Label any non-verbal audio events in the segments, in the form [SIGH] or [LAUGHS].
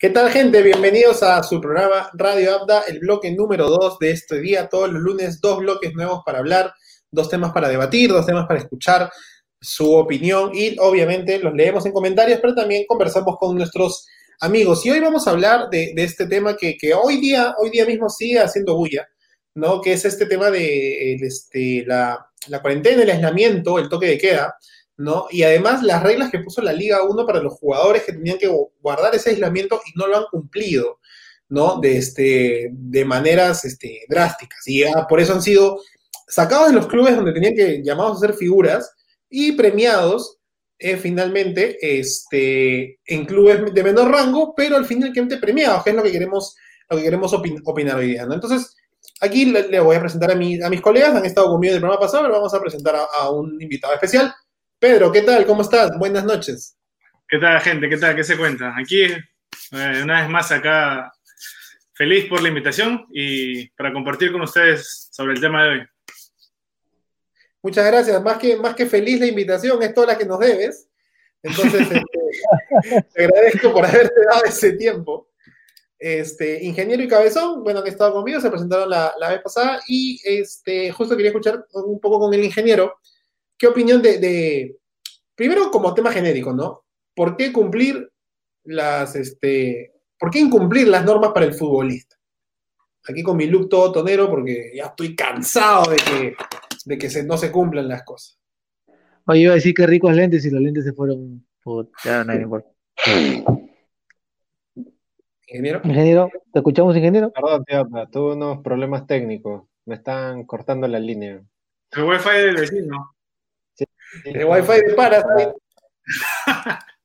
¿Qué tal, gente? Bienvenidos a su programa Radio Abda, el bloque número 2 de este día. Todos los lunes, dos bloques nuevos para hablar, dos temas para debatir, dos temas para escuchar su opinión y obviamente los leemos en comentarios, pero también conversamos con nuestros amigos. Y hoy vamos a hablar de, este tema que, hoy día, hoy día mismo sigue haciendo bulla, ¿no? Que es este tema de este, la, la cuarentena, el aislamiento, el toque de queda. Y además las reglas que puso la Liga 1 para los jugadores que tenían que guardar ese aislamiento y no lo han cumplido, ¿no? De, este, de maneras este, drásticas. Y por eso han sido sacados de los clubes donde tenían que llamados a ser figuras y premiados eh, finalmente este, en clubes de menor rango, pero al final premiados, que es lo que queremos, lo que queremos opinar hoy día, ¿no? Entonces, aquí le, voy a presentar a, a mis colegas, han estado conmigo en el programa pasado, pero vamos a presentar a un invitado especial. Pedro, ¿qué tal? ¿Cómo estás? Buenas noches. ¿Qué tal, gente? ¿Qué tal? ¿Qué se cuenta? Aquí, eh, una vez más acá, feliz por la invitación y para compartir con ustedes sobre el tema de hoy. Muchas gracias. Más que, más que feliz la invitación, es toda la que nos debes. Entonces, [LAUGHS] este, te agradezco por haberte dado ese tiempo. Este, ingeniero y Cabezón, bueno, que estado conmigo, se presentaron la, la, vez pasada y este, justo quería escuchar un poco con el ingeniero ¿Qué opinión de, primero como tema genérico, ¿no? ¿Por qué cumplir las, este, por qué incumplir las normas para el futbolista? Aquí con mi look todo tonero porque ya estoy cansado de que, de que no se cumplan las cosas. Oye, iba a decir que ricos lentes y los lentes se fueron. Ya, no [LAUGHS] importa. Ingeniero. Ingeniero, ¿te escuchamos, ingeniero? Perdón, tío, tuve unos problemas técnicos. Me están cortando la línea. El wifi del vecino. El wifi de para. [LAUGHS]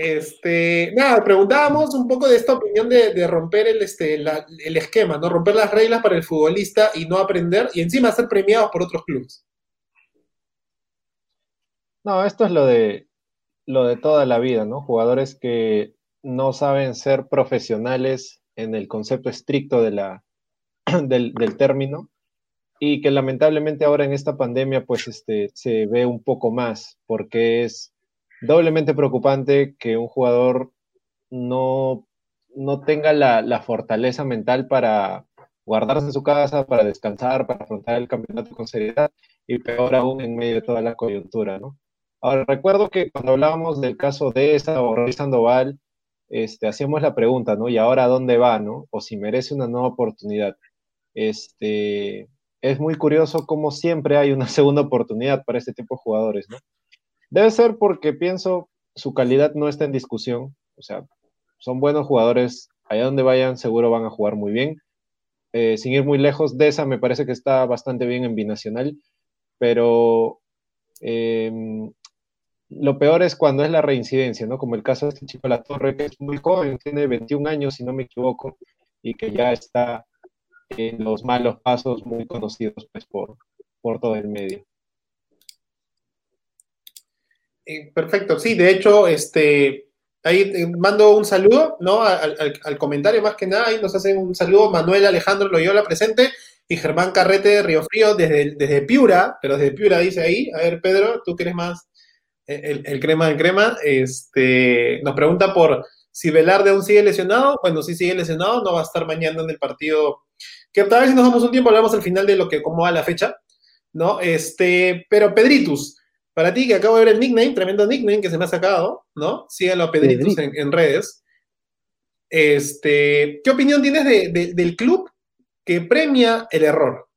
Este, nada, preguntábamos un poco de esta opinión de, romper el, este, el esquema, ¿no? Romper las reglas para el futbolista y no aprender y encima ser premiados por otros clubes. No, esto es lo de lo de toda la vida, ¿no? Jugadores que no saben ser profesionales en el concepto estricto de la, [CLEARS THROAT] del, del término y que lamentablemente ahora en esta pandemia pues este, se ve un poco más porque es doblemente preocupante que un jugador no, no tenga la, la, fortaleza mental para guardarse en su casa, para descansar, para afrontar el campeonato con seriedad y peor aún en medio de toda la coyuntura, ¿no? Ahora, recuerdo que cuando hablábamos del caso de esa o Roy Sandoval, este, hacíamos la pregunta, ¿no? ¿Y ahora dónde va, no? O si merece una nueva oportunidad. Este, es muy curioso cómo siempre hay una [LAUGHS] segunda oportunidad para este tipo de jugadores, ¿no? Debe ser porque pienso su calidad no está en discusión, o sea, son buenos jugadores, allá donde vayan seguro van a jugar muy bien. Eh, sin ir muy lejos, de me parece que está bastante bien en binacional, pero em, lo peor es cuando es la reincidencia, ¿no? Como el caso de este chico La Torre, que es muy joven, tiene 21 años, si no me equivoco, y que ya está los malos pasos muy conocidos pues, por, por todo el medio. Eh, perfecto, sí, de hecho, este, ahí eh, mando un saludo, ¿no? Al, comentario más que nada, ahí nos hacen un saludo Manuel Alejandro Loyola presente y Germán Carrete de Río Frío desde, desde Piura, pero desde Piura dice ahí, a ver Pedro, tú quieres más el, el crema del crema, este, nos pregunta por si Velarde aún sigue lesionado, bueno, si sigue lesionado, no va a estar mañana en el partido que tal vez si nos damos un tiempo hablamos al final de lo que, cómo va la fecha, ¿no? Este, pero Pedritus, para ti que acabo de ver el nickname, tremendo nickname que se me ha sacado, ¿no? Síganlo a Pedritus en, redes. Este, ¿qué opinión tienes del club que premia el error?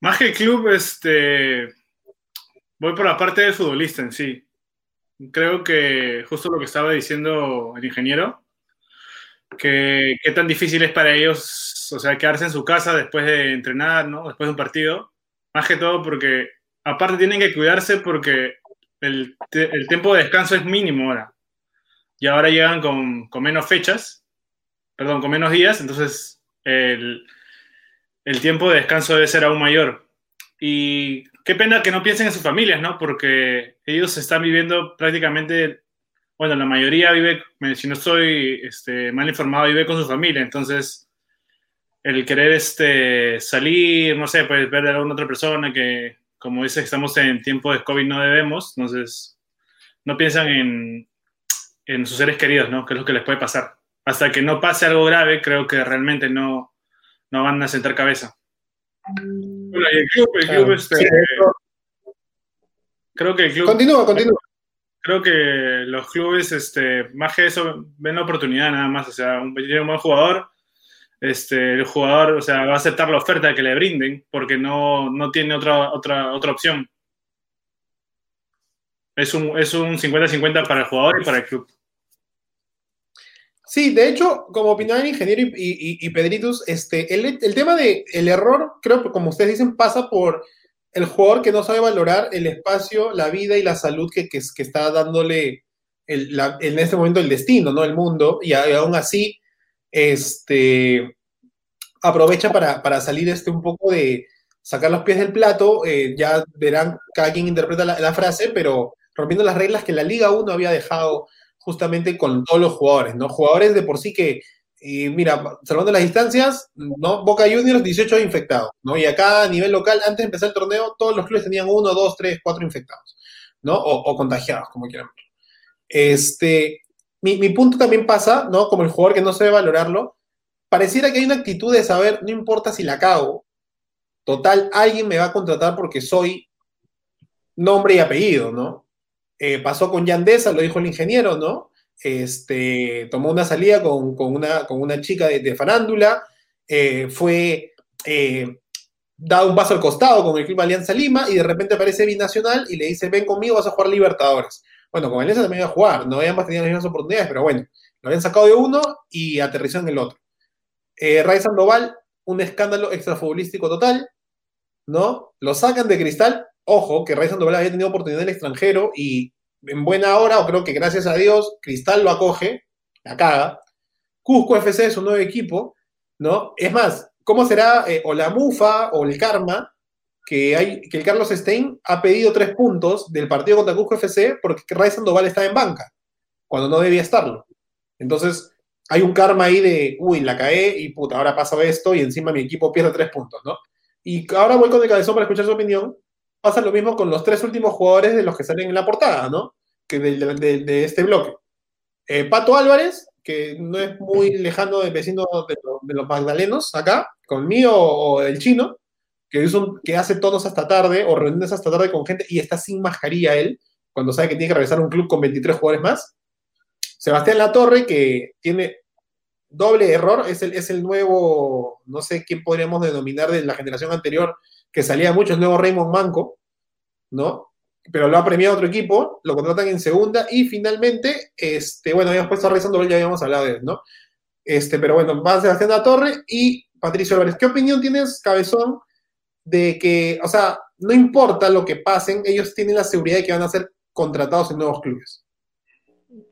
Más que el club, este, voy por la parte del futbolista en sí. Creo que justo lo que estaba diciendo el ingeniero, que tan difícil es para ellos, o sea, quedarse en su casa después de entrenar. Después de un partido. Más que todo porque, aparte, tienen que cuidarse porque el, tiempo de descanso es mínimo ahora. Y ahora llegan con, con, menos fechas, perdón, con menos días, entonces el, el tiempo de descanso debe ser aún mayor. Y qué pena que no piensen en sus familias, ¿no? Porque ellos están viviendo prácticamente bueno, la mayoría vive, si no estoy este, mal informado, vive con su familia, entonces el querer este, salir, no sé, pues ver a alguna otra persona que, como dice, estamos en tiempo de COVID, no debemos, entonces no piensan en, sus seres queridos, ¿no? Que es lo que les puede pasar. Hasta que no pase algo grave, creo que realmente no, no van a sentar cabeza. Bueno, y el club, el club, Claro. este, Sí, creo que el club, Continúa, continúa. creo que los clubes, este, más que eso, ven la oportunidad nada más. O sea, un, tiene un buen jugador, este, el jugador, o sea, va a aceptar la oferta que le brinden porque no, no tiene otra, otra, otra opción. Es un, es un 50-50 para el jugador y para el club. Sí, de hecho, como opinaba el ingeniero y, y- Pedritus, este, el, tema del el error, creo que como ustedes dicen, pasa por el jugador que no sabe valorar el espacio, la vida y la salud que, que, está dándole en este momento el destino, ¿no? El mundo, y aún así, este, aprovecha para, para salir este un poco de sacar los pies del plato, eh, ya verán, cada quien interpreta la, la frase, pero rompiendo las reglas que la Liga 1 había dejado justamente con todos los jugadores, ¿no? Jugadores de por sí que, y mira, salvando las distancias, ¿no? Boca Juniors, 18 infectados, ¿no? Y acá a nivel local, antes de empezar el torneo, todos los clubes tenían uno, dos, tres, cuatro infectados, ¿no? O, o contagiados, como quieran. Este, mi, mi punto también pasa, ¿no? Como el jugador que no sabe valorarlo, pareciera que hay una actitud de saber, no importa si la cago, total, alguien me va a contratar porque soy nombre y apellido, ¿no? Eh, pasó con Yandesa, lo dijo el ingeniero, ¿no? Este, tomó una salida con, con una, con una chica de, farándula, eh, fue eh, dado un paso al costado con el Club Alianza Lima y de repente aparece Binacional y le dice, ven conmigo, vas a jugar Libertadores. Bueno, con Alianza también iba a jugar, no ambas tenían las mismas oportunidades, pero bueno, lo habían sacado de uno y aterrizó en el otro. Eh, Ray Sandoval, un escándalo extrafutbolístico total, ¿no? Lo sacan de cristal, ojo, que Ray Sandoval había tenido oportunidad en el extranjero y en buena hora, o creo que gracias a Dios, Cristal lo acoge, la caga. Cusco FC es un nuevo equipo, ¿no? Es más, ¿cómo será eh, o la mufa o el karma que, hay, que el Carlos Stein ha pedido tres puntos del partido contra Cusco FC porque Ray Sandoval está en banca, cuando no debía estarlo? Entonces, hay un karma ahí de, uy, la cae y puta, ahora pasa esto y encima mi equipo pierde tres puntos, ¿no? Y ahora voy con el cabezón para escuchar su opinión. Pasa lo mismo con los tres últimos jugadores de los que salen en la portada, ¿no? Que de, de, de este bloque. Eh, Pato Álvarez, que no es muy lejano del vecino de, lo, de, los magdalenos acá, conmigo o el chino, que, es un, que hace tonos hasta tarde o reuniones hasta tarde con gente y está sin mascarilla él, cuando sabe que tiene que regresar a un club con 23 jugadores más. Sebastián Latorre, que tiene doble error, es el, es el nuevo, no sé quién podríamos denominar de la generación anterior, que salía mucho, el nuevo Raymond Manco, ¿no? Pero lo ha premiado otro equipo, lo contratan en segunda y finalmente, este, bueno, habíamos puesto a Rey ya habíamos hablado de él, ¿no? Este, pero bueno, va Sebastián Latorre y Patricio Álvarez. ¿Qué opinión tienes, Cabezón, de que, o sea, no importa lo que pasen, ellos tienen la seguridad de que van a ser contratados en nuevos clubes?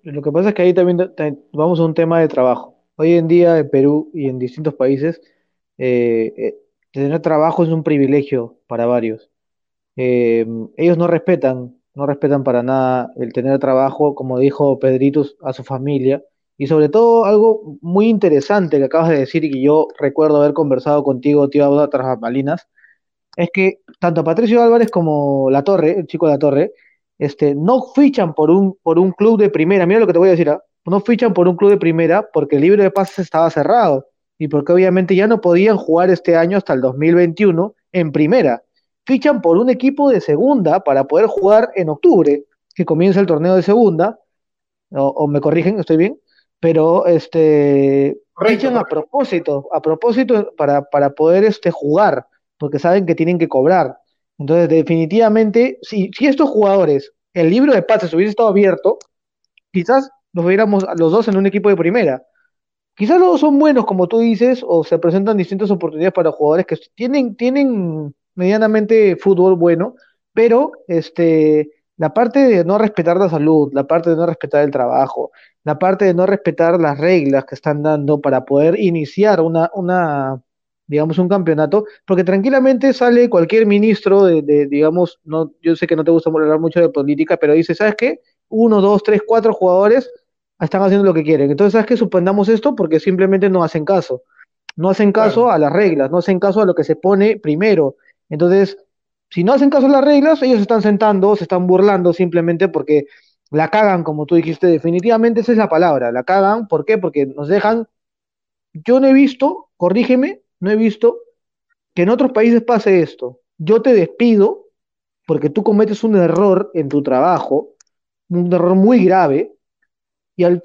Lo que pasa es que ahí también vamos a un tema de trabajo. Hoy en día en Perú y en distintos países, eh, eh, tener trabajo es un privilegio para varios. Eh, ellos no respetan, no respetan para nada el tener trabajo, como dijo Pedritus, a su familia. Y sobre todo algo muy interesante que acabas de decir y que yo recuerdo haber conversado contigo, tío Auda, tras es que tanto Patricio Álvarez como La Torre, el chico de La Torre, este, no fichan por un, por un club de primera. Mira lo que te voy a decir, ¿ah? no fichan por un club de primera porque el libro de pases estaba cerrado y porque obviamente ya no podían jugar este año hasta el 2021 en primera. Fichan por un equipo de segunda para poder jugar en octubre, que comienza el torneo de segunda, o, o me corrigen, estoy bien, pero este Correcto, fichan a propósito, a propósito para, para poder este, jugar, porque saben que tienen que cobrar. Entonces, definitivamente, si, si estos jugadores, el libro de pases hubiese estado abierto, quizás los viéramos a los dos en un equipo de primera. Quizás los son buenos, como tú dices, o se presentan distintas oportunidades para jugadores que tienen, tienen medianamente fútbol bueno, pero este, la parte de no respetar la salud, la parte de no respetar el trabajo, la parte de no respetar las reglas que están dando para poder iniciar una, una digamos, un campeonato, porque tranquilamente sale cualquier ministro de, de, digamos, no, yo sé que no te gusta hablar mucho de política, pero dice, ¿sabes qué? Uno, dos, tres, cuatro jugadores están haciendo lo que quieren. Entonces, ¿sabes qué? Suspendamos esto porque simplemente no hacen caso. No hacen caso Claro. a las reglas, no hacen caso a lo que se pone primero. Entonces, si no hacen caso a las reglas, ellos se están sentando, se están burlando simplemente porque La cagan, como tú dijiste, definitivamente esa es la palabra, la cagan. ¿Por qué? Porque nos dejan. Yo no he visto, corrígeme, no he visto que en otros países pase esto. Yo te despido porque tú cometes un error en tu trabajo, un error muy grave, y al,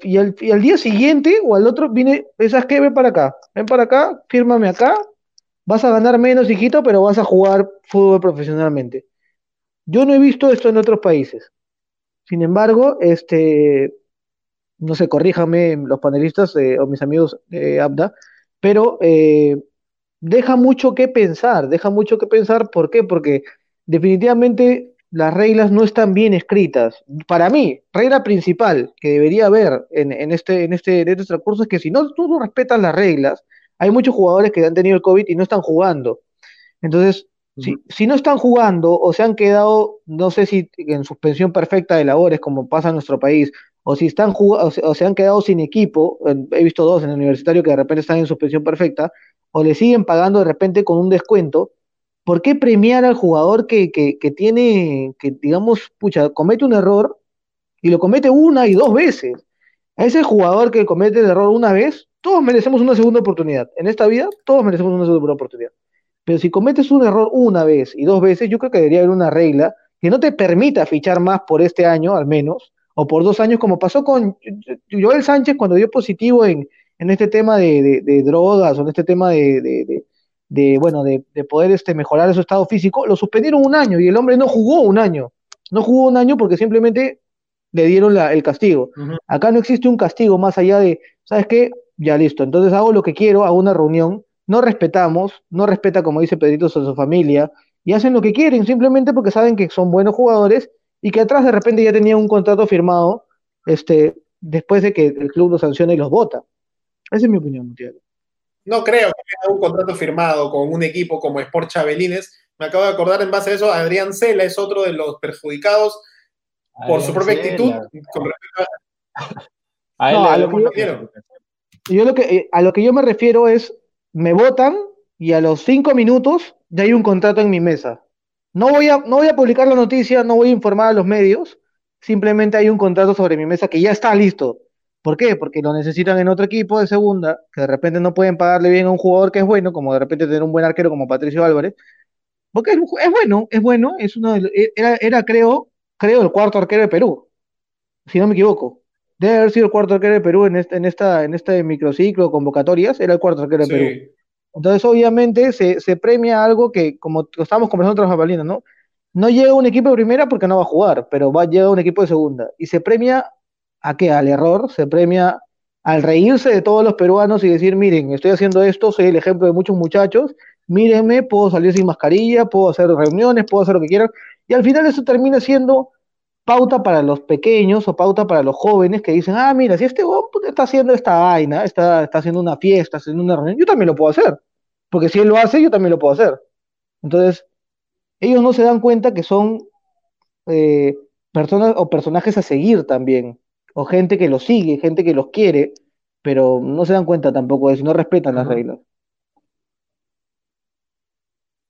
día siguiente o al otro viene, ¿sabes qué? Ven para acá, ven para acá, fírmame acá, vas a ganar menos, hijito, pero vas a jugar fútbol profesionalmente. Yo no he visto esto en otros países. Sin embargo, este, no sé, corríjame los panelistas eh, o mis amigos de Abda, pero eh, deja mucho que pensar, deja mucho que pensar, ¿por qué? Porque definitivamente las reglas no están bien escritas. Para mí, regla principal que debería haber en, en este, en este, en este transcurso es que si no tú no respetas las reglas, hay muchos jugadores que han tenido el COVID y no están jugando. Entonces, si, si, no están jugando o se han quedado, no sé si en suspensión perfecta de labores, como pasa en nuestro país, o si están o se, o se han quedado sin equipo, he visto dos en el universitario que de repente están en suspensión perfecta, o le siguen pagando de repente con un descuento, ¿por qué premiar al jugador que, que, tiene, que digamos, pucha, comete un error y lo comete una y dos veces? A ese jugador que comete el error una vez, todos merecemos una segunda oportunidad. En esta vida, todos merecemos una segunda oportunidad. Pero si cometes un error una vez y dos veces, yo creo que debería haber una regla que no te permita fichar más por este año, al menos, o por dos años, como pasó con Joel Sánchez cuando dio positivo en, en este tema de, de, drogas o en este tema de bueno, de, poder este, mejorar su estado físico, lo suspendieron un año y el hombre no jugó un año. No jugó un año porque simplemente le dieron la, el castigo. Uh -huh. Acá no existe un castigo más allá de, ¿sabes qué? Ya listo. Entonces hago lo que quiero, hago una reunión, no respetamos, no respeta, como dice Pedrito, a su familia, y hacen lo que quieren, simplemente porque saben que son buenos jugadores y que atrás de repente ya tenían un contrato firmado este, después de que el club los sancione y los vota. Esa es mi opinión. No creo que haya un contrato firmado con un equipo como Sport Chabelines. Me acabo de acordar en base a eso, Adrián Cela es otro de los perjudicados por Adrián su propia Cela. actitud con respecto a... a, no, a lo que yo, yo lo que, eh, a lo que yo me refiero es, me votan y a los cinco minutos ya hay un contrato en mi mesa. No voy, a, no voy a publicar la noticia, no voy a informar a los medios, simplemente hay un contrato sobre mi mesa que ya está listo. ¿Por qué? Porque lo necesitan en otro equipo de segunda, que de repente no pueden pagarle bien a un jugador que es bueno, como de repente tener un buen arquero como Patricio Álvarez. Porque es, es bueno, es bueno, es uno de, era, era, creo, creo, el cuarto arquero de Perú, si no me equivoco. Debe haber sido el cuarto arquero de Perú en, este, en, esta, en este microciclo, convocatorias, era el cuarto arquero de sí. Perú. Entonces, obviamente, se, se, premia algo que, como estábamos conversando otras babalinas, ¿no? No llega un equipo de primera porque no va a jugar, pero va a llegar un equipo de segunda. Y se premia a qué? Al error, se premia al reírse de todos los peruanos y decir, miren, estoy haciendo esto, soy el ejemplo de muchos muchachos, mírenme, puedo salir sin mascarilla, puedo hacer reuniones, puedo hacer lo que quieran. Y al final eso termina siendo pauta para los pequeños o pauta para los jóvenes que dicen, ah, mira, si este hombre está haciendo esta vaina, está, está haciendo una fiesta, haciendo una reunión, yo también lo puedo hacer. Porque si él lo hace, yo también lo puedo hacer. Entonces, ellos no se dan cuenta que son eh, personas o personajes a seguir también, o gente que los sigue, gente que los quiere, pero no se dan cuenta tampoco de eso, no respetan las reglas.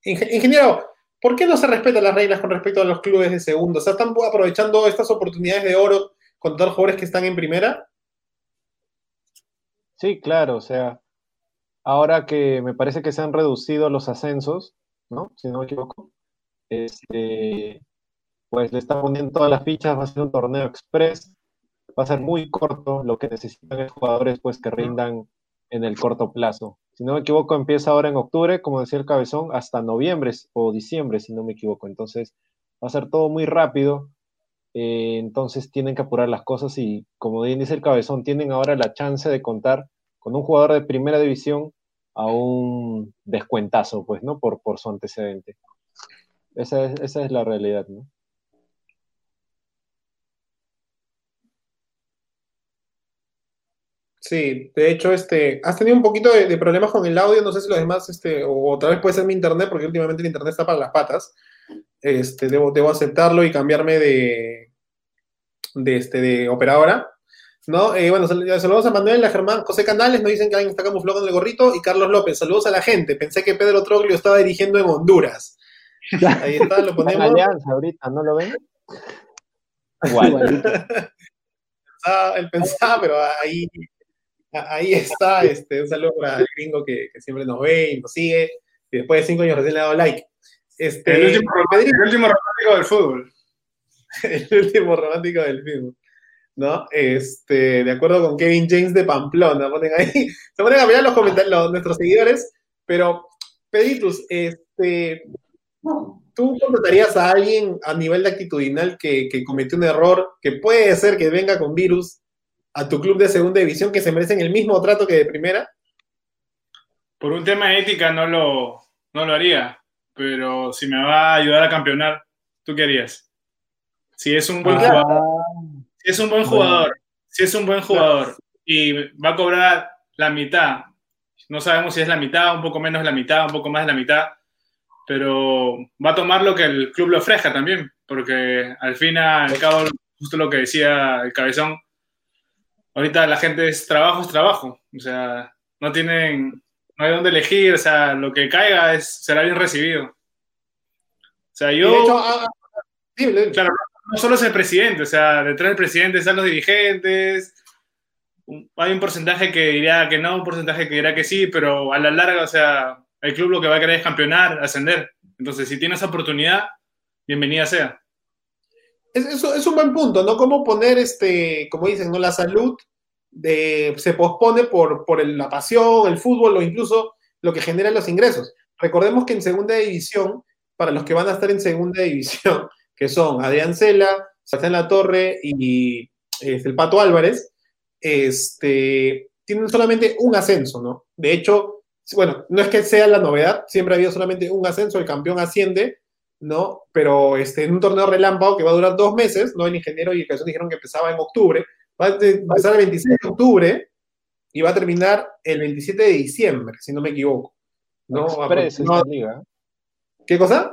Ingeniero, ¿por qué no se respetan las reglas con respecto a los clubes de segundo? O sea, ¿están aprovechando estas oportunidades de oro con todos los jugadores que están en primera? Sí, claro, o sea, ahora que me parece que se han reducido los ascensos, ¿no? Si no me equivoco, este, pues le están poniendo todas las fichas, va a ser un torneo express, va a ser muy corto, lo que necesitan es jugadores pues que rindan en el corto plazo. Si no me equivoco, empieza ahora en octubre, como decía el cabezón, hasta noviembre o diciembre, si no me equivoco. Entonces, va a ser todo muy rápido. Eh, entonces, tienen que apurar las cosas y, como bien dice el cabezón, tienen ahora la chance de contar con un jugador de primera división a un descuentazo, pues, ¿no? Por, por su antecedente. Esa es, esa es la realidad, ¿no? Sí, de hecho, este, has tenido un poquito de, de, problemas con el audio, no sé si los demás, este, o otra vez puede ser mi internet, porque últimamente el internet está para las patas. Este, debo, debo aceptarlo y cambiarme de, de, este, de operadora. ¿no? Eh, bueno, saludos a Manuel, a Germán, José Canales, nos dicen que alguien está camuflado con el gorrito, y Carlos López, saludos a la gente. Pensé que Pedro Troglio estaba dirigiendo en Honduras. [LAUGHS] Ahí está, lo ponemos. Alianza ahorita, ¿no lo ven? [LAUGHS] Pensaba- él pensaba, pero ahí, ahí está. Este, un saludo para el gringo que, que siempre nos ve y nos sigue. Y después de cinco años recién le ha dado like. Este, El último, Pedrito, el último romántico del fútbol. [LAUGHS] el último romántico del film. ¿No? Este, de acuerdo con Kevin James de Pamplona, ponen ahí, [LAUGHS] se ponen a mirar los comentarios, nuestros seguidores, pero, Pedritus, este, ¿tú contratarías a alguien a nivel de actitudinal que, que cometió un error, que puede ser que venga con virus a tu club de segunda división, que se merecen el mismo trato que de primera? Por un tema de ética no lo, no lo haría, pero si me va a ayudar a campeonar, ¿tú qué harías? Si es un buen Ah, jugador, si es un buen Bueno. jugador, si es un buen jugador y va a cobrar la mitad, no sabemos si es la mitad, un poco menos de la mitad, un poco más de la mitad, pero va a tomar lo que el club le ofrezca también, porque al fin al cabo, justo lo que decía el cabezón, ahorita la gente es trabajo, es trabajo, o sea, no tienen, no hay dónde elegir, o sea, lo que caiga es, será bien recibido. O sea, yo... de hecho, ah, ah, dime, Claro, no solo es el presidente, o sea, detrás del presidente están los dirigentes. Hay un porcentaje que diría que no, un porcentaje que dirá que sí, pero a la larga, o sea, el club lo que va a querer es campeonar, ascender. Entonces, si tiene esa oportunidad, bienvenida sea. Es, es- es un buen punto, ¿no? Cómo poner, este, como dicen, ¿no? La salud se pospone por, por la pasión, el fútbol o incluso lo que genera los ingresos. Recordemos que en segunda división, para los que van a estar en segunda división, [LAUGHS] que son Adrián Cela, Sebastián La Torre y este, el Pato Álvarez, este, tienen solamente un ascenso, ¿no? De hecho, bueno, no es que sea la novedad, siempre ha habido solamente un ascenso, el campeón asciende, ¿no? Pero este, en un torneo relámpago que va a durar dos meses, ¿no? El ingeniero y el dijeron que empezaba en octubre, va a empezar el 26 de octubre y va a terminar el 27 de diciembre, si no me equivoco. ¿no? Express No, esta liga. ¿Qué cosa?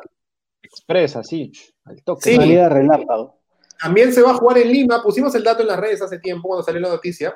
Express, así, al toque. Sí. Liga relámpago. También se va a jugar en Lima, pusimos el dato en las redes hace tiempo cuando salió la noticia.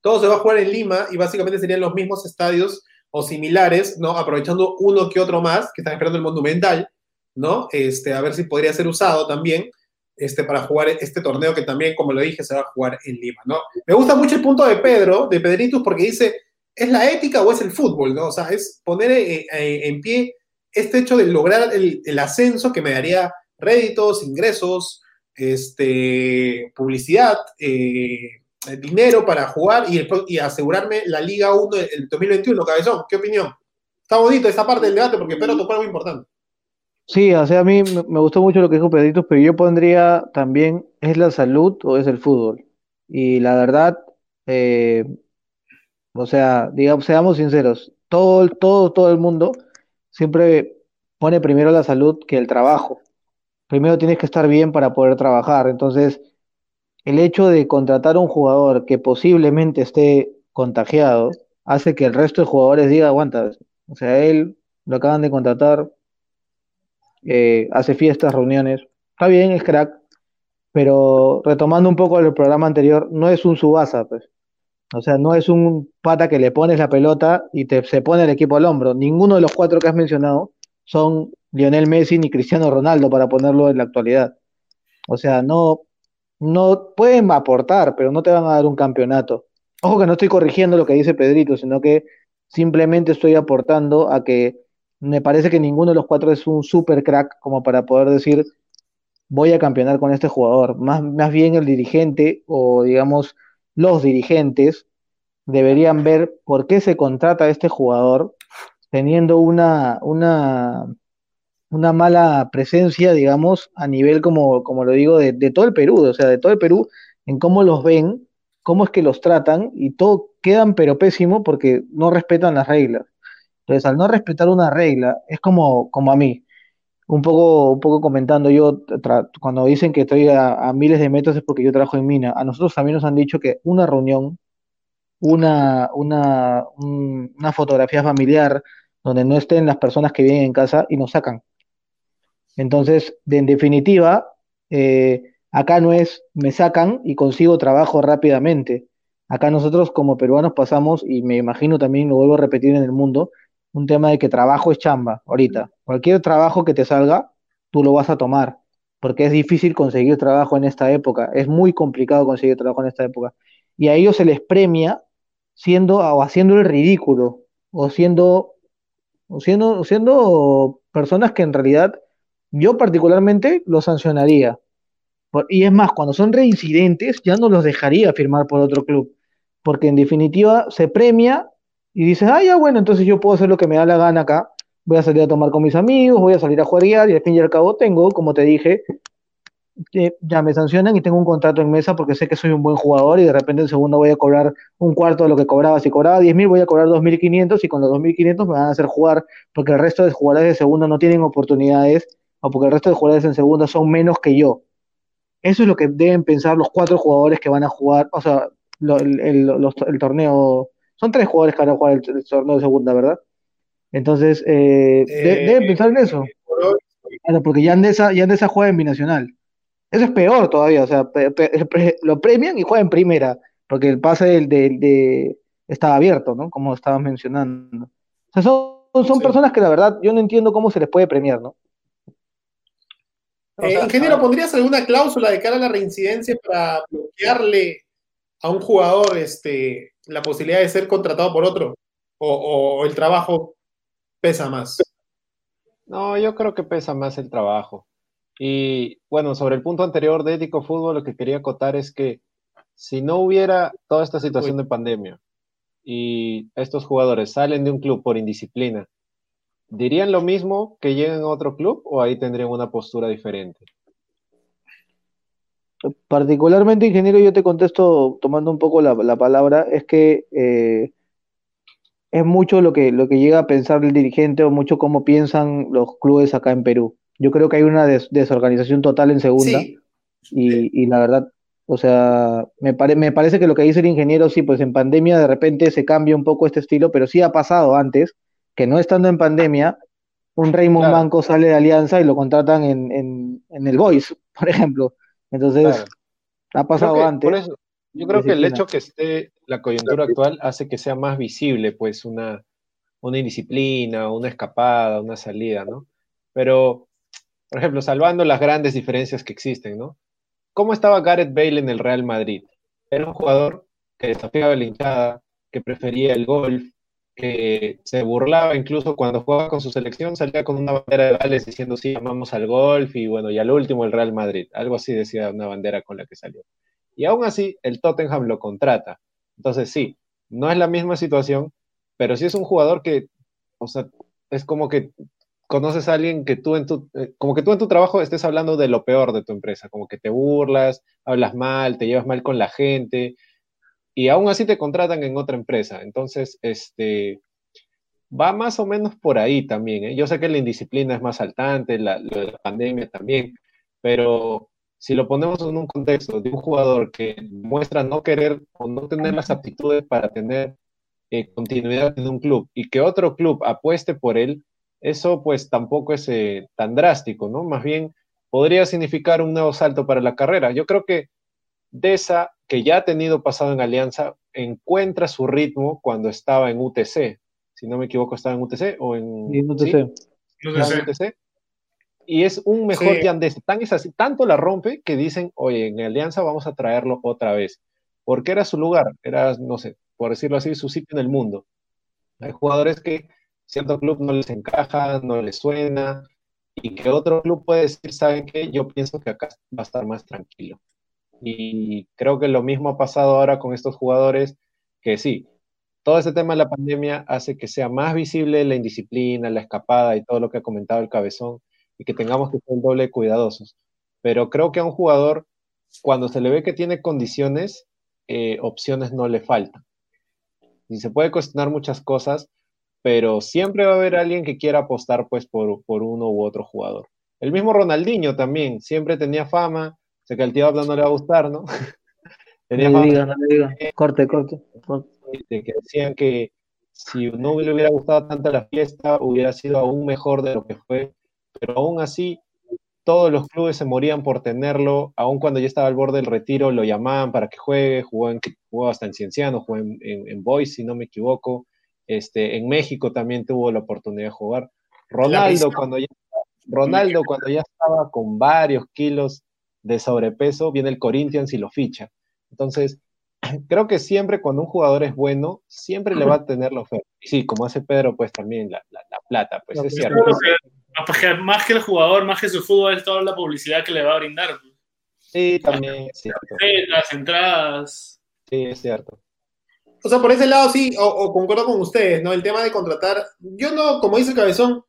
Todo se va a jugar en Lima y básicamente serían los mismos estadios o similares, ¿no? Aprovechando uno que otro más, que están esperando el Monumental, ¿no? Este, a ver si podría ser usado también este, para jugar este torneo que también, como lo dije, se va a jugar en Lima, ¿no? Me gusta mucho el punto de Pedro, de Pedritus, porque dice, ¿es la ética o es el fútbol, ¿no? O sea, es poner eh, eh, en pie este hecho de lograr el, el ascenso que me daría réditos, ingresos, este, publicidad, eh, dinero para jugar y, el y asegurarme la Liga 1 el 2021, cabezón. ¿Qué opinión? Está bonito esa parte del debate porque Pedro tocó algo importante. Sí, o sea, a mí me gustó mucho lo que dijo Pedritos, pero yo pondría también, ¿es la salud o es el fútbol? Y la verdad, eh, o sea, digamos, seamos sinceros, todo, todo, todo el mundo siempre pone primero la salud que el trabajo. Primero tienes que estar bien para poder trabajar. Entonces, el hecho de contratar a un jugador que posiblemente esté contagiado hace que el resto de jugadores diga, aguanta, o sea, él lo acaban de contratar eh, hace fiestas, reuniones. Está bien, es crack, pero retomando un poco el programa anterior, no es un Subasa, pues. O sea, no es un pata que le pones la pelota y te, se pone el equipo al hombro. Ninguno de los cuatro que has mencionado son Lionel Messi ni Cristiano Ronaldo para ponerlo en la actualidad. O sea, no, no pueden aportar, pero no te van a dar un campeonato. Ojo que no estoy corrigiendo lo que dice Pedrito, sino que simplemente estoy aportando a que me parece que ninguno de los cuatro es un super crack como para poder decir voy a campeonar con este jugador. Más, más bien el dirigente o digamos los dirigentes deberían ver por qué se contrata a este jugador teniendo una, una, una mala presencia, digamos, a nivel, como, como lo digo, de, de todo el Perú, o sea, de todo el Perú, en cómo los ven, cómo es que los tratan, y todo quedan pero pésimo porque no respetan las reglas. Entonces, al no respetar una regla, es como, como a mí, un poco, un poco comentando yo, cuando dicen que estoy a, miles de metros es porque yo trabajo en mina. A nosotros también nos han dicho que una reunión, una, una, un- una fotografía familiar donde no estén las personas que viven en casa y nos sacan. Entonces, en definitiva, eh, acá no es me sacan y consigo trabajo rápidamente. Acá nosotros como peruanos pasamos, y me imagino también lo vuelvo a repetir en el mundo, un tema de que trabajo es chamba ahorita. Cualquier trabajo que te salga, tú lo vas a tomar. porque es difícil conseguir trabajo en esta época, es muy complicado conseguir trabajo en esta época. Y a ellos se les premia siendo o haciendo el ridículo, o siendo, o siendo, siendo personas que en realidad yo particularmente los sancionaría. Y es más, cuando son reincidentes, ya no los dejaría firmar por otro club, porque en definitiva se premia y dices, ah, ya bueno, entonces yo puedo hacer lo que me da la gana acá, voy a salir a tomar con mis amigos, voy a salir a jugar y al fin y al cabo tengo, como te dije, ya me sancionan y tengo un contrato en mesa porque sé que soy un buen jugador y de repente en segundo voy a cobrar un cuarto de lo que cobraba. Si cobraba 10.000 voy a cobrar 2.500 y con los 2.500 me van a hacer jugar porque el resto de jugadores de segunda no tienen oportunidades o porque el resto de jugadores en segunda son menos que yo. Eso es lo que deben pensar los cuatro jugadores que van a jugar, o sea, el, torneo, son tres jugadores que van a jugar el, torneo de segunda, ¿verdad? Entonces, eh, eh, deben pensar en eso. Claro, porque ya Andesa, ya Andesa juega en binacional. Eso es peor todavía, o sea, lo premian y juega en primera, porque el pase del, de, estaba abierto, ¿no? Como estabas mencionando. O sea, son, son personas que la verdad yo no entiendo cómo se les puede premiar, ¿no? Eh, ingeniero, ¿pondrías alguna cláusula de cara a la reincidencia para bloquearle a un jugador este, la posibilidad de ser contratado por otro? ¿O, el trabajo pesa más? No, yo creo que pesa más el trabajo. Y bueno, sobre el punto anterior de ético fútbol, lo que quería acotar es que si no hubiera toda esta situación de pandemia y estos jugadores salen de un club por indisciplina ¿Dirían lo mismo que lleguen a otro club o ahí tendrían una postura diferente? Particularmente, ingeniero, yo te contesto tomando un poco la, palabra, es que eh, es mucho lo que, lo que llega a pensar el dirigente o mucho cómo piensan los clubes acá en Perú. Yo creo que hay una desorganización total en segunda y, y, la verdad, o sea, me, me parece que lo que dice el ingeniero, sí, pues en pandemia de repente se cambia un poco este estilo, pero sí ha pasado antes que no estando en pandemia, un Raymond Banco sale de Alianza y lo contratan en, el Voice, [LAUGHS] por ejemplo. Entonces, ha pasado antes. yo creo que el hecho que esté la coyuntura actual hace que sea más visible, pues, una, una indisciplina, una escapada, una salida, ¿no? Pero, por ejemplo, salvando las grandes diferencias que existen, ¿no? ¿Cómo estaba Gareth Bale en el Real Madrid? Era un jugador que desafiaba la hinchada, que prefería el golf, que se burlaba incluso cuando jugaba con su selección, salía con una bandera de Gales diciendo sí, llamamos al golf y bueno, y al último el Real Madrid, algo así decía una bandera con la que salió. Y aún así, el Tottenham lo contrata. Entonces sí, no es la misma situación, pero sí es un jugador que, o sea, es como que conoces a alguien que tú en tu, eh, como que tú en tu trabajo estés hablando de lo peor de tu empresa, como que te burlas, hablas mal, te llevas mal con la gente, y aún así te contratan en otra empresa. Entonces, este, va más o menos por ahí también. ¿eh? Yo sé que la indisciplina es más saltante, la, la pandemia también, pero si lo ponemos en un contexto de un jugador que muestra no querer o no tener las aptitudes para tener eh, continuidad en un club y que otro club apueste por él, eso pues tampoco es eh, tan drástico, ¿no? Más bien podría significar un nuevo salto para la carrera. Yo creo que de esa que ya ha tenido pasado en Alianza, encuentra su ritmo cuando estaba en UTC. Si no me equivoco, estaba en UTC o en, UTC. Y es un mejor sí. Tan es así, tanto la rompe que dicen, oye, en Alianza vamos a traerlo otra vez. Porque era su lugar, era, no sé, por decirlo así, su sitio en el mundo. Hay jugadores que cierto club no les encaja, no les suena, y que otro club puede decir, ¿saben qué? Yo pienso que acá va a estar más tranquilo. Y creo que lo mismo ha pasado ahora con estos jugadores, que sí, todo ese tema de la pandemia hace que sea más visible la indisciplina, la escapada y todo lo que ha comentado el cabezón, y que tengamos que ser doble cuidadosos. Pero creo que a un jugador, cuando se le ve que tiene condiciones, eh, opciones no le faltan. Y se puede cuestionar muchas cosas, pero siempre va a haber alguien que quiera apostar pues por, por uno u otro jugador. El mismo Ronaldinho también, siempre tenía fama, Sé que al tío hablando le va a gustar, ¿no? [LAUGHS] Tenía no le diga, no le diga. Corte, corte, que decían que si no le hubiera gustado tanto la fiesta, hubiera sido aún mejor de lo que fue. Pero aún así, todos los clubes se morían por tenerlo, aun cuando ya estaba al borde del retiro, lo llamaban para que juegue, jugó, en, jugó hasta en Cienciano, jugó en, en, Boys, si no me equivoco. Este, en México también tuvo la oportunidad de jugar. Ronaldo, cuando ya Ronaldo cuando ya estaba con varios kilos de sobrepeso, viene el Corinthians y lo ficha. Entonces, [CLEARS THROAT] creo que siempre cuando un jugador es bueno, siempre le va a tener la oferta. Sí, como hace Pedro, pues también la, plata, pues es cierto. más que el jugador, más que su fútbol, es toda la publicidad que le va a brindar. Pues. Sí, también es cierto. Las entradas. Sí, es cierto. O sea, por ese lado sí, o, concuerdo con ustedes, ¿no? El tema de contratar, yo no, como dice Cabezón,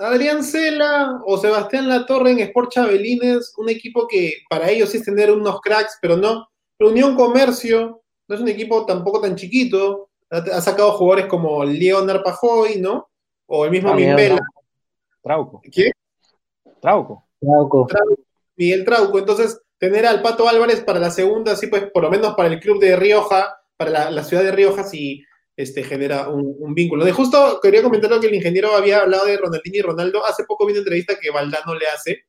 Adrián Cela o Sebastián Latorre en Sport Chabelines, un equipo que para ellos sí es tener unos cracks, pero no. Unión Comercio no es un equipo tampoco tan chiquito, ha, sacado jugadores como Leonard Pajoy, ¿no? O el mismo Miguel Trauco. ¿Qué? Trauco. Trauco. Miguel Trauco. Entonces, tener al Pato Álvarez para la segunda, sí, pues por lo menos para el club de Rioja, para la, ciudad de Rioja, sí este, genera un, vínculo. De justo quería comentar lo que el ingeniero había hablado de Ronaldinho y Ronaldo. Hace poco vi una entrevista que Valdano le hace,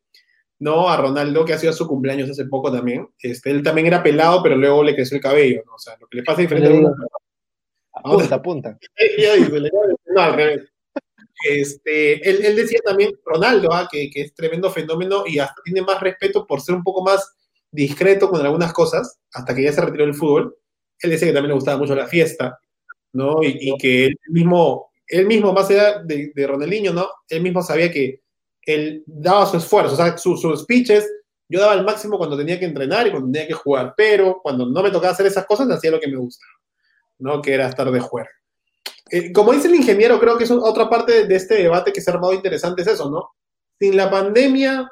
¿no? A Ronaldo, que ha sido su cumpleaños hace poco también. Este, él también era pelado, pero luego le creció el cabello, ¿no? O sea, lo que le pasa es diferente a Apunta, apunta. [LAUGHS] no, al revés. Este, él, decía también, Ronaldo, ¿ah? que, que, es tremendo fenómeno y hasta tiene más respeto por ser un poco más discreto con algunas cosas, hasta que ya se retiró del fútbol. Él decía que también le gustaba mucho la fiesta, ¿no? Y, que él mismo, él mismo, más allá de, de Ronaldinho, ¿no? Él mismo sabía que él daba su esfuerzo, o sea, sus, sus speeches, yo daba el máximo cuando tenía que entrenar y cuando tenía que jugar, pero cuando no me tocaba hacer esas cosas, hacía lo que me gustaba, ¿no? Que era estar de juego. Eh, como dice el ingeniero, creo que es otra parte de este debate que se ha armado interesante, es eso, ¿no? Sin la pandemia,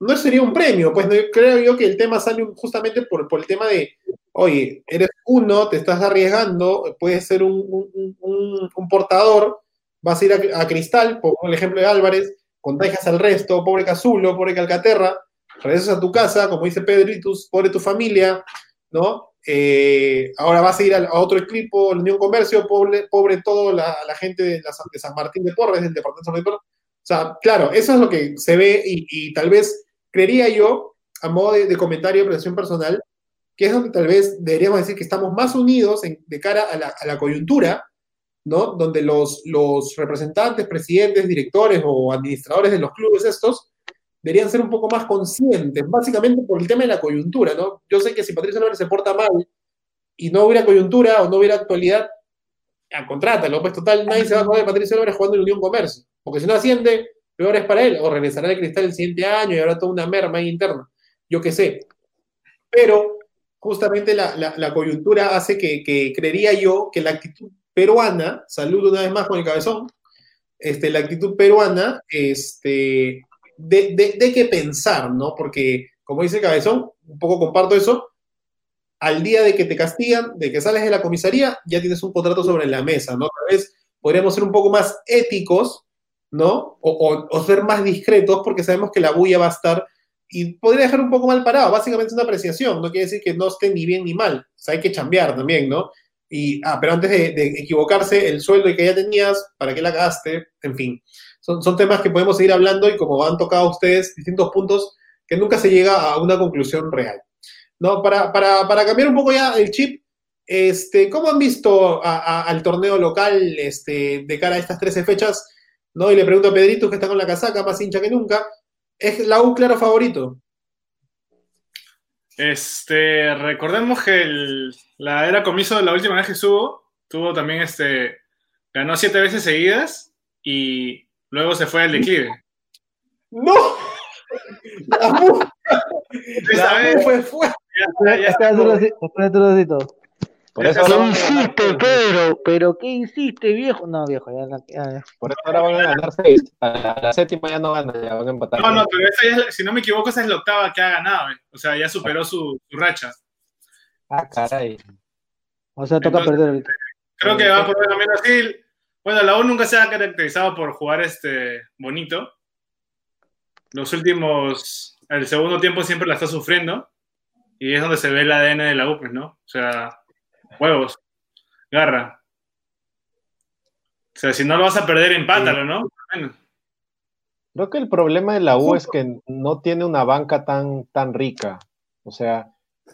no sería un premio, pues creo yo que el tema sale justamente por, por el tema de, oye, eres uno, te estás arriesgando, puedes ser un, un, portador, vas a ir a, Cristal, por el ejemplo de Álvarez, contagias al resto, pobre Cazulo, pobre Calcaterra, regresas a tu casa, como dice Pedritus, pobre tu familia, ¿no? Eh, ahora vas a ir a, otro equipo, la Unión Comercio, pobre, pobre toda la, gente de, San Martín de Porres, del departamento de Porres. O sea, claro, eso es lo que se ve y, tal vez creería yo, a modo de, comentario de presión personal, que es donde tal vez deberíamos decir que estamos más unidos de cara a la, coyuntura, ¿no? Donde los, representantes, presidentes, directores o administradores de los clubes estos deberían ser un poco más conscientes, básicamente por el tema de la coyuntura, ¿no? Yo sé que si Patricio Álvarez se porta mal y no hubiera coyuntura o no hubiera actualidad, ya, contrátalo, pues total, nadie se va a joder Patricio Álvarez jugando en Unión Comercio, porque si no asciende, peor es para él, o regresará al cristal el siguiente año y habrá toda una merma ahí interna, yo qué sé. Pero justamente la, coyuntura hace que, creería yo que la actitud peruana, saludo una vez más con el cabezón, este, la actitud peruana este, de, de, qué pensar, ¿no? Porque, como dice Cabezón, un poco comparto eso, al día de que te castigan, de que sales de la comisaría, ya tienes un contrato sobre la mesa, ¿no? Tal vez podríamos ser un poco más éticos, ¿no? O, ser más discretos porque sabemos que la bulla va a estar y podría dejar un poco mal parado. Básicamente es una apreciación, no quiere decir que no esté ni bien ni mal. O sea, hay que chambear también, ¿no? Y, ah, pero antes de, equivocarse, el sueldo que ya tenías, ¿para qué la cagaste? En fin son, temas que podemos seguir hablando y como han tocado ustedes distintos puntos que nunca se llega a una conclusión real. ¿No? Para, cambiar un poco ya el chip, este, ¿cómo han visto al torneo local este, de cara a estas 13 fechas? ¿no? Y le pregunto a Pedrito, que está con la casaca, más hincha que nunca, ¿es la U claro favorito? Este, recordemos que la era comiso de la última vez que subo, tuvo también este, ganó siete veces seguidas y Luego se fue al declive. ¡No! La fue fuerte. Por eso ¿Qué hiciste, Pedro? ¿Pero qué hiciste, viejo? No, viejo, ya, Por eso ahora van a ganar seis. A la séptima ya no gana, ya van a empatar. No, no, pero esa ya, si no me equivoco, esa es la octava que ha ganado. Eh. O sea, ya superó su, su, racha. Ah, caray. O sea, toca perder ahorita. Creo que va por el camino así. Bueno, la U nunca se ha caracterizado por jugar este bonito. Los últimos, el segundo tiempo siempre la está sufriendo. Y es donde se ve el ADN de la U, pues, ¿no? O sea, huevos, garra. O sea, si no lo vas a perder, empátalo, ¿no? Creo que el problema de la U es que no tiene una banca tan, tan rica. O sea,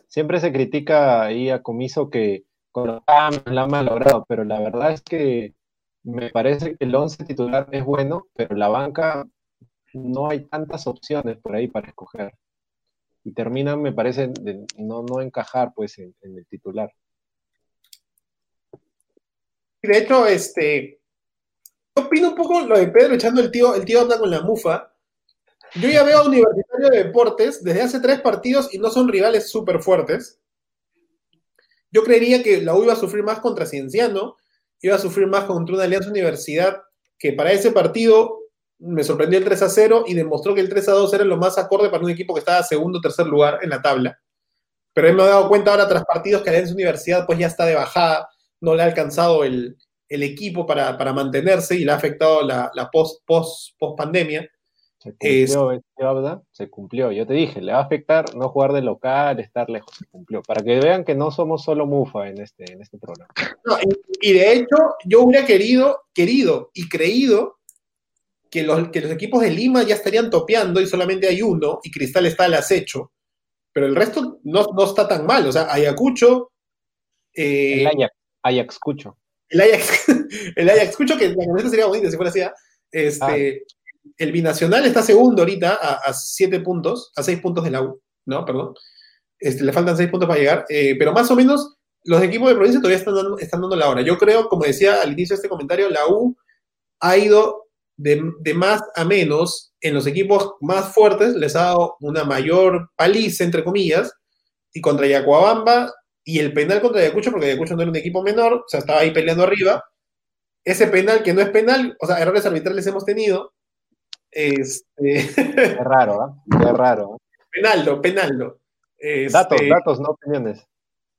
siempre se critica ahí a Comiso que con los la ha malogrado, pero la verdad es que me parece que el 11 titular es bueno, pero la banca no hay tantas opciones por ahí para escoger. Y terminan, me parece, de no, no encajar pues en, el titular. De hecho, este, yo opino un poco lo de Pedro echando el tío, el tío anda con la mufa. Yo ya veo a Universitario de Deportes desde hace tres partidos y no son rivales súper fuertes. Yo creería que la U iba a sufrir más contra Cienciano, iba a sufrir más contra una Alianza Universidad que para ese partido me sorprendió el 3 a 0 y demostró que el 3 a 2 era lo más acorde para un equipo que estaba segundo o tercer lugar en la tabla. Pero me he dado cuenta ahora tras partidos que Alianza Universidad pues ya está de bajada, no le ha alcanzado el, equipo para, mantenerse y le ha afectado la, post, post, post pandemia. Se cumplió, se cumplió. Yo te dije, le va a afectar no jugar de local, estar lejos, se cumplió. Para que vean que no somos solo mufa en este, en este programa. y, de hecho, yo hubiera querido, querido y creído que los, que los equipos de Lima ya estarían topeando y solamente hay uno y Cristal está al acecho. Pero el resto no, está tan mal. O sea, Ayacucho. Eh, el Ajax, El Ajax, [LAUGHS] el Ajaxcucho, que la sería bonita si fuera así. ¿ah? Este, ah el binacional está segundo ahorita a, siete puntos, a seis puntos de la U, ¿no? Perdón. Este, le faltan seis puntos para llegar, eh, pero más o menos los equipos de provincia todavía están dando, están dando la hora. Yo creo, como decía al inicio de este comentario, la U ha ido de, más a menos en los equipos más fuertes, les ha dado una mayor paliza, entre comillas, y contra Yacuabamba y el penal contra Ayacucho, porque Ayacucho no era un equipo menor, o sea, estaba ahí peleando arriba. Ese penal que no es penal, o sea, errores arbitrales hemos tenido, este... Qué raro, ¿eh? Qué raro. Penaldo, penaldo. Datos, este, datos, no opiniones.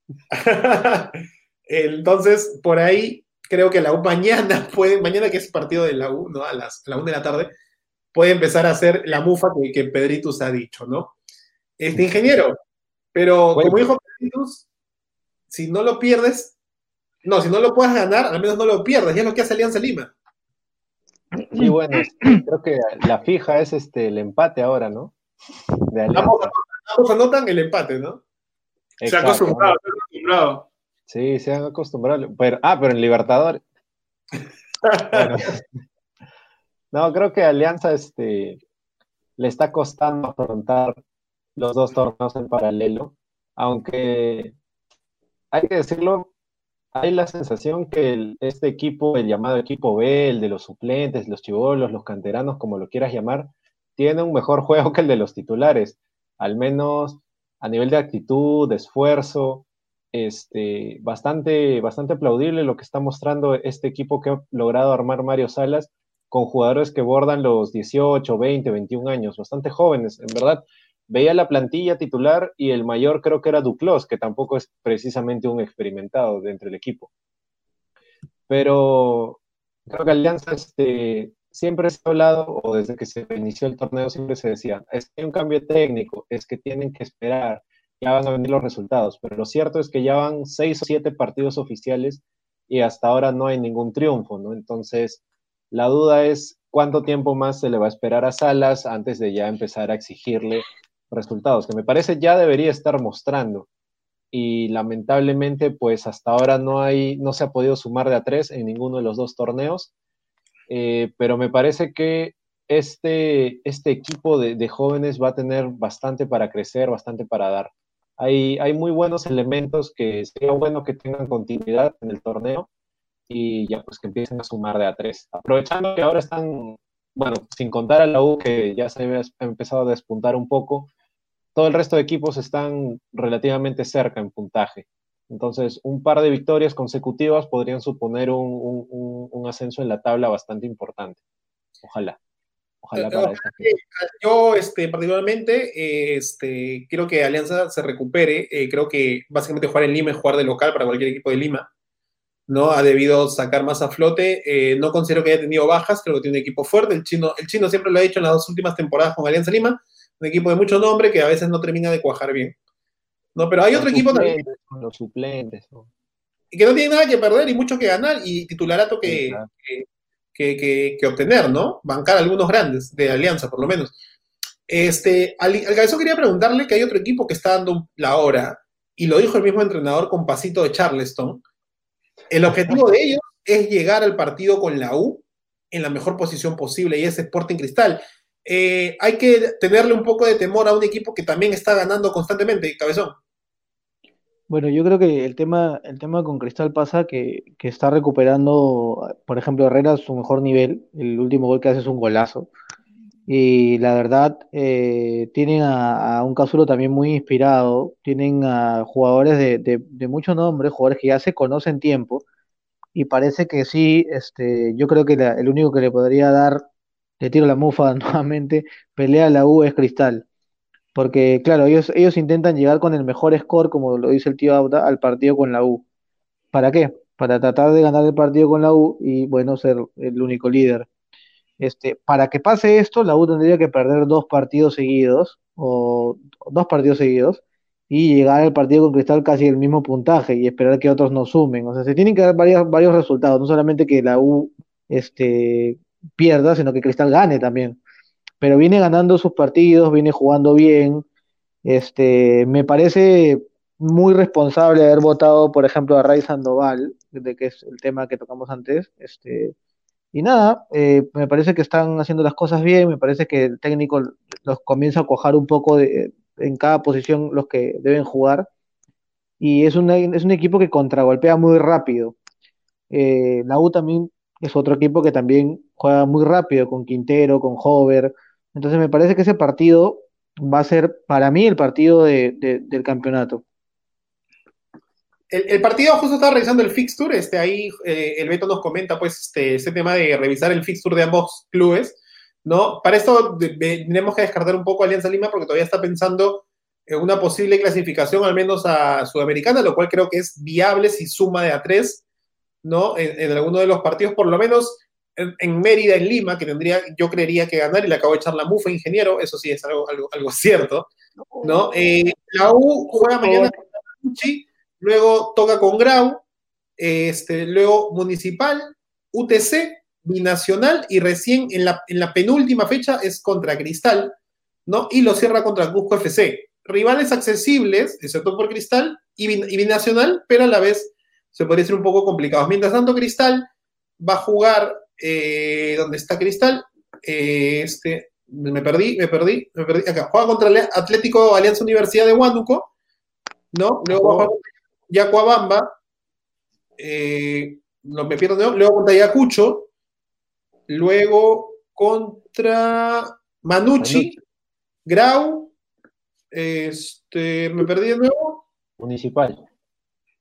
[LAUGHS] Entonces, por ahí creo que la U mañana [LAUGHS] puede, mañana que es partido de la U, ¿no? A las a la 1 de la tarde, puede empezar a hacer la mufa que, que Pedritus ha dicho, ¿no? Este ingeniero, pero como dijo Pedritus, si no lo pierdes, no, si no lo puedes ganar, al menos no lo pierdes, ya es lo que hace Alianza Lima. Sí, bueno, creo que la fija es este el empate ahora, ¿no? De ambos, anotan el empate, ¿no? se han acostumbrado, se han acostumbrado. Sí, se han acostumbrado. Pero, ah, pero en Libertadores. [LAUGHS] No, creo que Alianza este, le está costando afrontar los dos torneos en paralelo, aunque hay que decirlo, hay la sensación que este equipo, el llamado equipo B, el de los suplentes, los chivolos, los canteranos, como lo quieras llamar, tiene un mejor [LAUGHS] juego que el de los titulares, al menos a nivel de actitud, de esfuerzo, este, bastante, bastante aplaudible lo que está mostrando este equipo que ha logrado armar Mario Salas con jugadores que bordan los 18, 20, 21 años, bastante jóvenes, en verdad veía la plantilla titular y el mayor creo que era Duclos, que tampoco es precisamente un experimentado dentro del equipo. Pero creo que Alianza este, siempre se ha hablado, o desde que se inició el torneo siempre se decía, es que hay un cambio técnico, es que tienen que esperar, ya van a venir los resultados, pero lo cierto es que ya van seis o siete partidos oficiales y hasta ahora no hay ningún triunfo, ¿no? Entonces, la duda es cuánto tiempo más se le va a esperar a Salas antes de ya empezar a exigirle resultados, que me parece ya debería estar mostrando. Y lamentablemente, pues hasta ahora no hay, no se ha podido sumar de a tres en ninguno de los dos torneos. Eh, pero me parece que este, este equipo de, jóvenes va a tener bastante para crecer, bastante para dar. Hay, hay muy buenos elementos que sería bueno que tengan continuidad en el torneo y ya pues que empiecen a sumar de a tres. Aprovechando que ahora están, bueno, sin contar a la U que ya se ha empezado a despuntar un poco, todo el resto de equipos están relativamente cerca en puntaje. Entonces, un par de victorias consecutivas podrían suponer un, ascenso en la tabla bastante importante. Ojalá. Ojalá para Yo, este, particularmente, este, quiero que Alianza se recupere. Eh, creo que básicamente jugar en Lima es jugar de local para cualquier equipo de Lima. ¿no? Ha debido sacar más a flote. Eh, no considero que haya tenido bajas, creo que tiene un equipo fuerte. El chino, el chino siempre lo ha dicho en las dos últimas temporadas con Alianza Lima un equipo de mucho nombre que a veces no termina de cuajar bien. No, pero hay otro equipo también. Los suplentes. Y que no tiene nada que perder y mucho que ganar y titularato que, que, que, obtener, ¿no? Bancar algunos grandes de Alianza, por lo menos. Este, al, al quería preguntarle que hay otro equipo que está dando la hora, y lo dijo el mismo entrenador con pasito de Charleston. El objetivo de ellos es llegar al partido con la U en la mejor posición posible, y es Sporting Cristal. Eh, hay que tenerle un poco de temor a un equipo que también está ganando constantemente, Cabezón. Bueno, yo creo que el tema, el tema con Cristal pasa que, que está recuperando, por ejemplo, Herrera su mejor nivel. El último gol que hace es un golazo. Y la verdad, eh, tienen a, un Casulo también muy inspirado. Tienen a jugadores de, de, de mucho nombre, jugadores que ya se conocen tiempo. Y parece que sí, este, yo creo que el único que le podría dar, le tiro la mufa [LAUGHS] nuevamente, pelea la U es Cristal porque, claro, ellos, ellos intentan llegar con el mejor score, como lo dice el tío Auda, al partido con la U. ¿Para qué? Para tratar de ganar el partido con la U y, bueno, ser el único líder. Este, para que pase esto, la U tendría que perder dos partidos seguidos, o dos partidos seguidos, y llegar al partido con Cristal casi el mismo puntaje y esperar que otros no sumen. O sea, se tienen que dar varios, varios resultados, no solamente que la U este, pierda, sino que Cristal gane también pero viene ganando sus partidos, viene jugando bien. Este, me parece muy responsable haber votado, por ejemplo, a Ray Sandoval, de que es el tema que tocamos antes. Este, y nada, eh, me parece que están haciendo las cosas bien, me parece que el técnico los comienza a cojar un poco de, en cada posición los que deben jugar. Y es, es un equipo que contragolpea muy rápido. Eh, la U también es otro equipo que también juega muy rápido, con Quintero, con Hover, entonces me parece que ese partido va a ser para mí el partido del campeonato. El, partido justo estaba revisando el fixture, este, ahí eh, el Beto nos comenta pues este, ese tema de revisar el fixture de ambos clubes, ¿no? Para esto tenemos que descartar un poco Alianza Lima porque todavía está pensando en una posible clasificación al menos a Sudamericana, lo cual creo que es viable si suma de a tres, ¿no? En, en alguno de los partidos, por lo menos en, Mérida, en Lima, que tendría, yo creería que ganar y le acabo de echar la mufa, ingeniero, eso sí es algo, algo, [LAUGHS] cierto, ¿no? Eh, la U juega mañana con luego toca con Grau, este, luego Municipal, UTC, Binacional y recién en la, en la penúltima fecha es contra Cristal, ¿no? Y lo cierra contra Cusco FC. Rivales accesibles, excepto por Cristal y, y Binacional, pero a la vez se podría ser un poco complicados. Mientras tanto, Cristal va a jugar eh, donde está Cristal, eh, este, me perdí, me perdí, me perdí, acá, juega contra el Atlético Alianza Universidad de Huánuco, ¿no? Luego va Yacuabamba, eh, no me pierdo, luego contra Yacucho, luego contra Manucci, Grau, este, me perdí de nuevo. Municipal.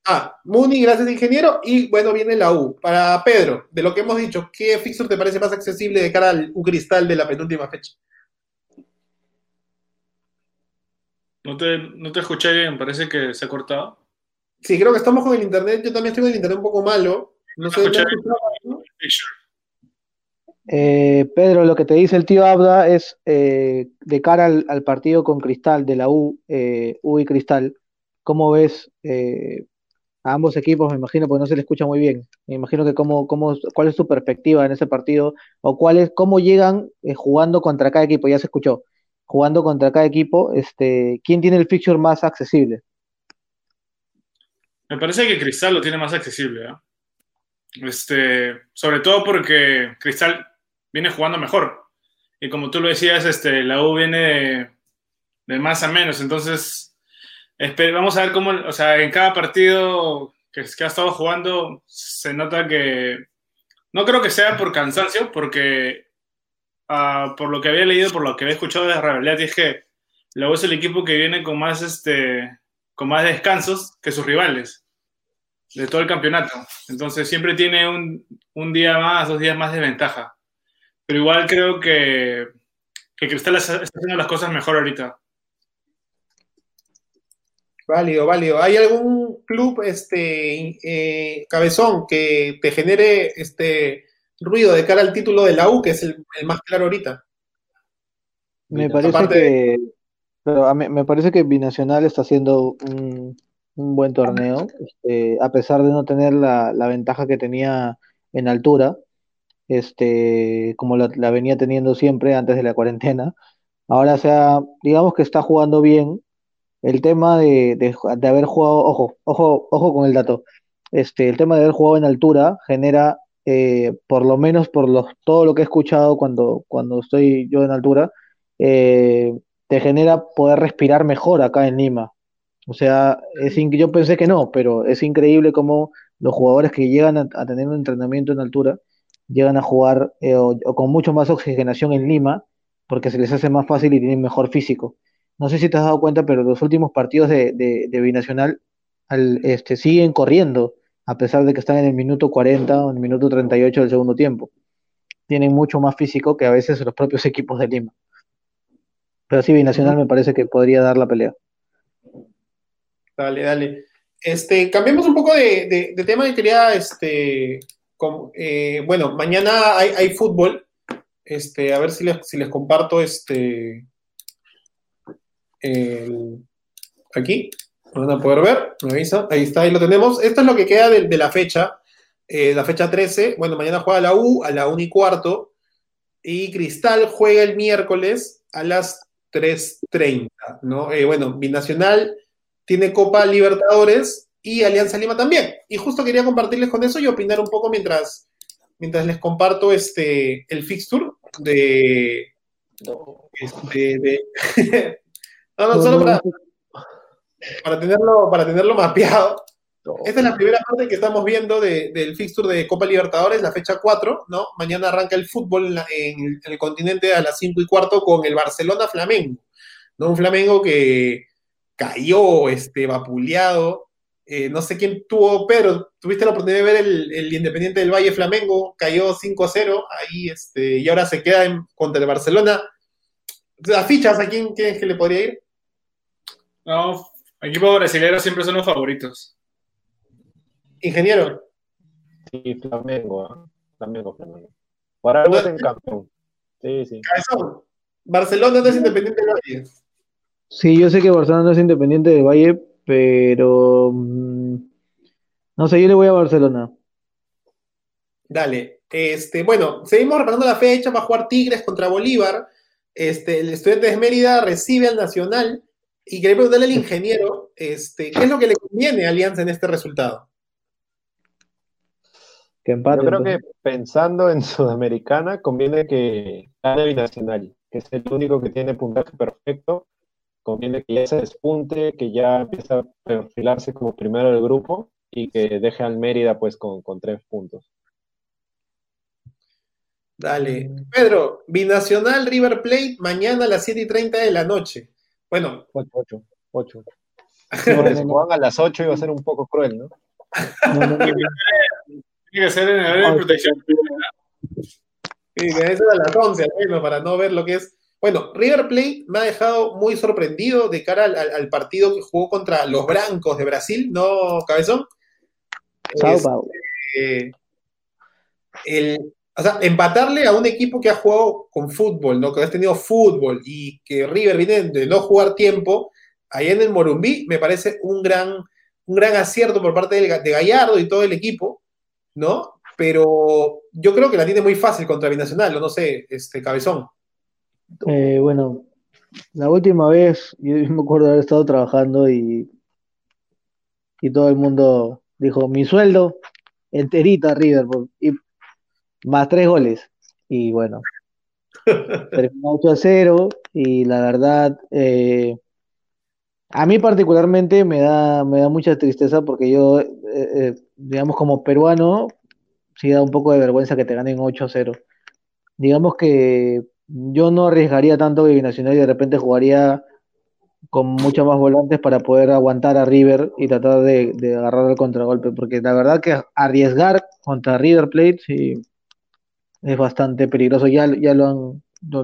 Ah, Muni, gracias ingeniero. Y bueno, viene la U. Para Pedro, de lo que hemos dicho, ¿qué fixture te parece más accesible de cara al U Cristal de la penúltima fecha? No te, no te escuché bien, parece que se ha cortado. Sí, creo que estamos con el internet. Yo también estoy con el internet un poco malo. No sé. Eh, Pedro, lo que te dice el tío Abda es eh, de cara al, partido con Cristal de la U, eh, U y Cristal. ¿Cómo ves a ambos equipos, me imagino, porque no se le escucha muy bien. Me imagino que cómo, cómo, cuál es su perspectiva en ese partido, o cuál es, cómo llegan eh, jugando contra cada equipo, ya se escuchó, jugando contra cada equipo, este, ¿quién tiene el fixture más accesible? Me parece que Cristal lo tiene más accesible, ¿eh? este, sobre todo porque Cristal viene jugando mejor. Y como tú lo decías, este, la U viene de, de más a menos, entonces vamos a ver cómo, o sea, en cada partido que, ha estado jugando se nota que no creo que sea por cansancio, porque ah, por lo que había leído, por lo que había escuchado de Rebeliat, es que luego es el equipo que viene con más, este, con más descansos que sus rivales de todo el campeonato. Entonces siempre tiene un, un día más, dos días más de ventaja. Pero igual creo que, que Cristal está haciendo las cosas mejor ahorita. Válido, válido. ¿Hay algún club, este, eh, cabezón, que te genere este ruido de cara al título de la U, que es el, más claro ahorita? Me parece que, me parece que Binacional está haciendo un, buen torneo, este, a pesar de no tener la, ventaja que tenía en altura, este, como la, la venía teniendo siempre antes de la cuarentena. Ahora, sea, digamos que está jugando bien, el tema de, haber jugado, ojo, ojo, ojo con el dato, este, el tema de haber jugado en altura genera eh, por lo menos por los, todo lo que he escuchado cuando, cuando estoy yo en altura, eh, te genera poder respirar mejor acá en Lima. O sea, es yo pensé que no, pero es increíble cómo los jugadores que llegan a, tener un entrenamiento en altura llegan a jugar eh, o, con mucho más oxigenación en Lima porque se les hace más fácil y tienen mejor físico. No sé si te has dado cuenta, pero los últimos partidos de, de, Binacional al, este, siguen corriendo, a pesar de que están en el minuto 40 o en el minuto 38 del segundo tiempo. Tienen mucho más físico que a veces los propios [LAUGHS] equipos de Lima. Pero sí, Binacional me parece que podría dar la pelea. Dale, dale. Este, cambiemos un poco de, tema y quería, este, eh, bueno, mañana hay, fútbol. Este, a ver si les, si les comparto este, aquí, van a poder ver, me avisa, ahí está, ahí lo tenemos. Esto es lo que queda de, la fecha, eh, la fecha 13. Bueno, mañana juega la U a la 1 y cuarto. Y Cristal juega el miércoles a las 3.30, ¿no? Eh, bueno, Binacional tiene Copa Libertadores y Alianza Lima también. Y justo quería compartirles con eso y opinar un poco mientras, mientras les comparto este, el fixture de... Este, [LAUGHS] no, no, solo para, para, tenerlo, para tenerlo mapeado. Esta es la primera parte que estamos viendo del fixture de Copa Libertadores, la fecha 4, ¿no? Mañana arranca el fútbol en, el continente a las 5 y cuarto con el Barcelona Flamengo, ¿no? Un Flamengo que cayó, este, vapuleado. Eh, no sé quién tuvo, pero tuviste la oportunidad de ver el, Independiente del Valle Flamengo, cayó 5-0 ahí, este, y ahora se queda en, contra el Barcelona. ¿Las fichas a quién crees que le podría ir? No, equipos brasileños siempre son los favoritos. Ingeniero. Sí, Flamengo, ¿eh? Flamengo, Flamengo. Por algo es en campeón. Sí, sí. Barcelona no es Independiente del Valle. Sí, yo sé que Barcelona no es independiente del Valle, pero mm, no sé, yo le voy a Barcelona. Dale. Este, bueno, seguimos repasando la fecha, va a jugar Tigres contra Bolívar. Este, el estudiante de Mérida recibe al Nacional y quería preguntarle al ingeniero, este, ¿qué es lo que le conviene a Alianza en este resultado? Que empate, Yo creo que pensando en Sudamericana, conviene que gane Binacional, que es el único que tiene puntaje perfecto conviene que ya se despunte, que ya empiece a perfilarse como primero del grupo y que deje al Mérida pues con, tres puntos. Dale. Pedro, Binacional River Plate mañana a las 7 y 30 de la noche. Bueno. 8, 8, 8. Si juegan a las 8 iba a ser un poco cruel, ¿no? [LAUGHS] Tiene que ser en el de protección. Sí, que eso a las 11, para no ver lo que es bueno, River Plate me ha dejado muy sorprendido de cara al, partido que jugó contra los Brancos de Brasil, ¿no, Cabezón? Este, o sea, empatarle a un equipo que ha jugado con fútbol, ¿no? Que ha tenido fútbol y que River viene de no jugar tiempo, ahí en el Morumbí me parece un gran, un gran acierto por parte de, Gallardo y todo el equipo, ¿no? Pero yo creo que la tiene muy fácil contra Binacional, no sé, este Cabezón. Eh, bueno, la última vez yo me acuerdo haber estado trabajando y, y todo el mundo dijo, mi sueldo enterita River, y más tres goles. Y bueno, [LAUGHS] terminó 8 a 0 y la verdad, eh, a mí particularmente me da, me da mucha tristeza porque yo, eh, digamos como peruano, sí da un poco de vergüenza que te ganen 8 a 0. Digamos que yo no arriesgaría tanto que Binacional y de repente jugaría con muchos más volantes para poder aguantar a River y tratar de, agarrar el contragolpe, porque la verdad que arriesgar contra River Plate sí es bastante peligroso, ya, ya lo, han,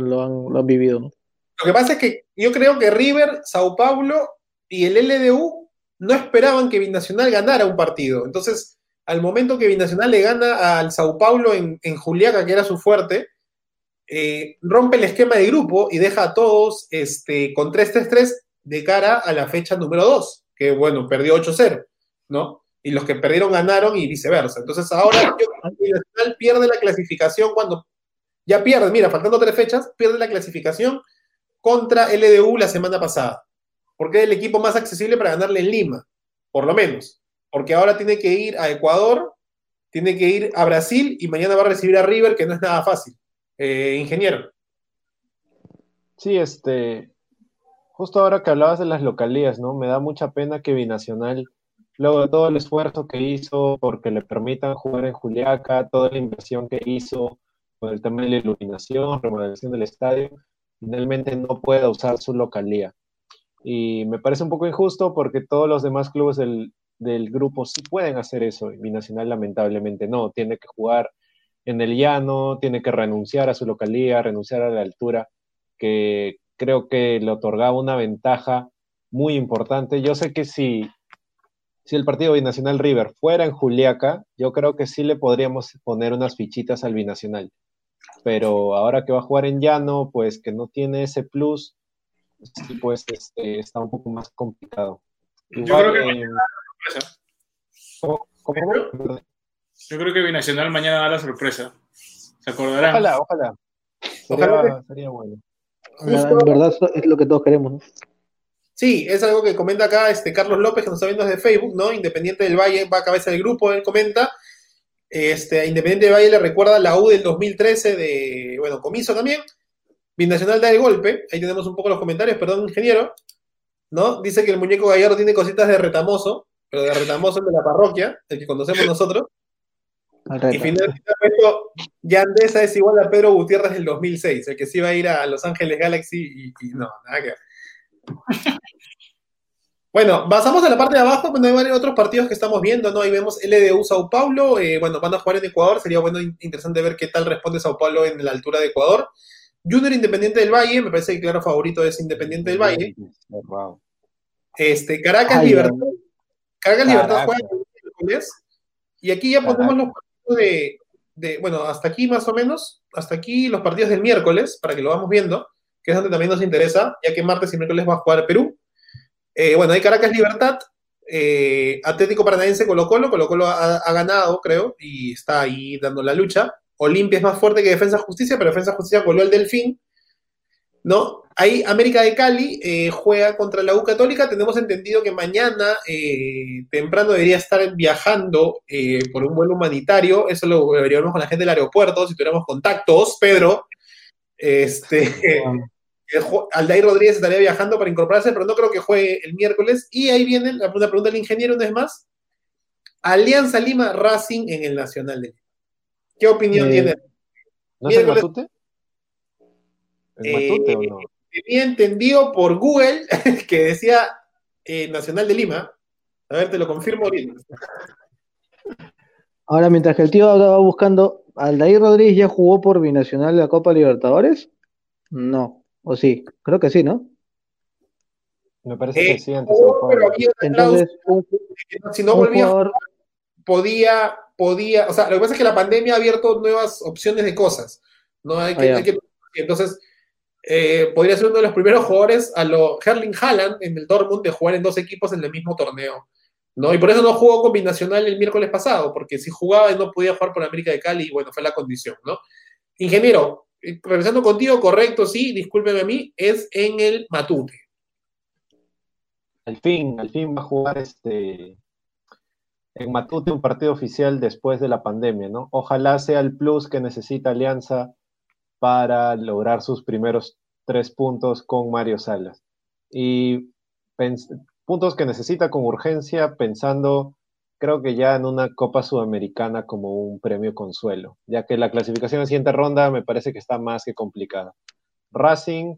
lo, han, vivido. ¿no? Lo que pasa es que yo creo que River, Sao Paulo y el LDU no esperaban que Binacional ganara un partido, entonces al momento que Binacional le gana al Sao Paulo en, en Juliaca, que era su fuerte, eh, rompe el esquema de grupo y deja a todos este, con 3-3-3 de cara a la fecha número 2, que bueno, perdió 8-0, ¿no? Y los que perdieron ganaron y viceversa. Entonces ahora Nacional pierde la clasificación cuando ya pierde, mira, faltando tres fechas, pierde la clasificación contra LDU la semana pasada, porque es el equipo más accesible para ganarle en Lima, por lo menos, porque ahora tiene que ir a Ecuador tiene que ir a Brasil y mañana va a recibir a River, que no es nada fácil. Eh, ingeniero. Sí, este, justo ahora que hablabas de las localías, ¿no? Me da mucha pena que Binacional, luego de todo el esfuerzo que hizo porque le permitan jugar en Juliaca, toda la inversión que hizo con el tema de la iluminación, remodelación del estadio, finalmente no pueda usar su localía. Y me parece un poco injusto porque todos los demás clubes del, del grupo sí pueden hacer eso y Binacional lamentablemente no, tiene que jugar en el llano, tiene que renunciar a su localía, renunciar a la altura, que creo que le otorgaba una ventaja muy importante. Yo sé que si, si el partido Binacional River fuera en Juliaca, yo creo que sí le podríamos poner unas fichitas al Binacional. Pero ahora que va a jugar en llano, pues que no tiene ese plus, pues este, está un poco más complicado. yo creo que eh, yo creo que Binacional mañana da la sorpresa. ¿Se acordarán? Ojalá, ojalá. Sería, sería bueno. En verdad es lo que todos queremos, Sí, es algo que comenta acá este Carlos López, que nos está viendo desde Facebook, ¿no? Independiente del Valle va a cabeza del grupo, él comenta. Este, Independiente del Valle le recuerda la U del 2013 de, bueno, Comiso también. Binacional da el golpe, ahí tenemos un poco los comentarios, perdón, ingeniero, ¿no? Dice que el muñeco Gallardo tiene cositas de retamoso, pero de retamoso de la parroquia, el que conocemos nosotros. Y finalmente, Yandesa es igual a Pedro Gutiérrez del 2006, el que sí iba a ir a Los Ángeles Galaxy y, no, nada que [LAUGHS] Bueno, pasamos a la parte de abajo, donde hay otros partidos que estamos viendo, ¿no? Ahí vemos LDU Sao Paulo, eh, bueno, van a jugar en Ecuador, sería bueno, interesante ver qué tal responde Sao Paulo en la altura de Ecuador. Junior Independiente del Valle, me parece que claro favorito es Independiente del Valle. Este, Caracas Libertad Carga Libertad juega el Y aquí ya ponemos los partidos de, bueno, hasta aquí más o menos, hasta aquí los partidos del miércoles, para que lo vamos viendo, que es donde también nos interesa, ya que martes y miércoles va a jugar Perú. Eh, bueno, hay Caracas Libertad, eh, Atlético Paranaense Colo Colo, Colo Colo ha, ganado, creo, y está ahí dando la lucha. Olimpia es más fuerte que Defensa Justicia, pero Defensa Justicia volvió al Delfín. ¿no? Ahí América de Cali eh, juega contra la U Católica. Tenemos entendido que mañana temprano debería estar viajando por un vuelo humanitario. Eso lo veríamos con la gente del aeropuerto, si tuviéramos contactos, Pedro. Este, [LAUGHS] [LAUGHS] Aldair Rodríguez estaría viajando para incorporarse, pero no creo que juegue el miércoles. Y ahí viene la pregunta del ingeniero una vez más. Alianza Lima Racing en el Nacional de Lima. ¿Qué opinión tiene? ¿No es el eh, Tenía entendido por Google [LAUGHS] que decía eh, Nacional de Lima. A ver, te lo confirmo ahorita. Ahora, mientras que el tío estaba buscando, ¿Aldair Rodríguez ya jugó por Binacional de la Copa Libertadores? No, o sí, creo que sí, ¿no? Me parece que sí, antes Entonces, si no volvía, podía, podía, o sea, lo que pasa es que la pandemia ha abierto nuevas opciones de cosas, ¿no? Hay que, ah, hay que entonces, eh, podría ser uno de los primeros jugadores a lo Herling Haaland en el Dortmund de jugar en dos equipos en el mismo torneo. ¿No? Y por eso no jugó con Binacional el miércoles pasado, porque si jugaba no podía jugar por América de Cali y bueno, fue la condición, ¿no? Ingeniero, eh, regresando contigo, correcto, sí, discúlpeme a mí, es en el Matute. Al fin, al fin va a jugar este en Matute un partido oficial después de la pandemia, ¿no? Ojalá sea el plus que necesita Alianza para lograr sus primeros tres puntos con Mario Salas. Y puntos que necesita con urgencia pensando, creo que ya en una Copa Sudamericana como un premio consuelo, ya que la clasificación en siguiente ronda me parece que está más que complicada. Racing,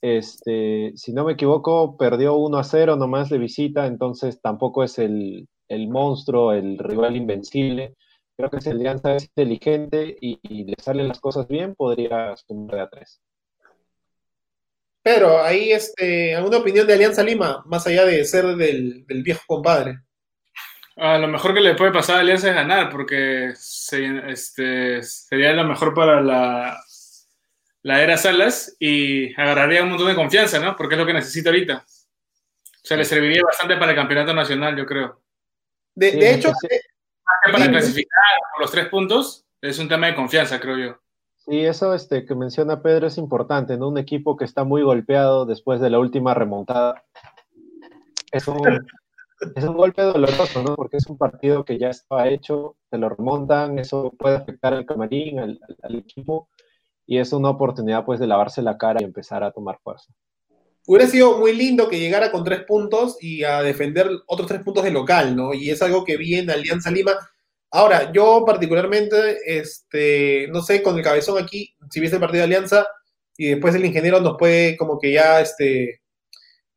este, si no me equivoco, perdió 1 a 0 nomás de visita, entonces tampoco es el, el monstruo, el rival invencible creo que si Alianza es inteligente y, le salen las cosas bien, podría sumar a tres. Pero ahí, este, ¿alguna opinión de Alianza Lima, más allá de ser del, viejo compadre? A lo mejor que le puede pasar a Alianza es ganar, porque este, sería lo mejor para la, la era Salas y agarraría un montón de confianza, ¿no? Porque es lo que necesita ahorita. O sea, le serviría bastante para el campeonato nacional, yo creo. De, hecho, para clasificar por los tres puntos es un tema de confianza, creo yo. Sí, eso este, que menciona Pedro es importante, ¿no? Un equipo que está muy golpeado después de la última remontada. Es un, [LAUGHS] es un golpe doloroso, ¿no? Porque es un partido que ya estaba hecho, te lo remontan, eso puede afectar al camarín, al, al equipo, y es una oportunidad pues de lavarse la cara y empezar a tomar fuerza. Hubiera sido muy lindo que llegara con tres puntos y a defender otros tres puntos de local, ¿no? Y es algo que vi en Alianza Lima. Ahora, yo particularmente, este, no sé, con el cabezón aquí, si viste el partido de Alianza, y después el ingeniero nos puede como que ya, este,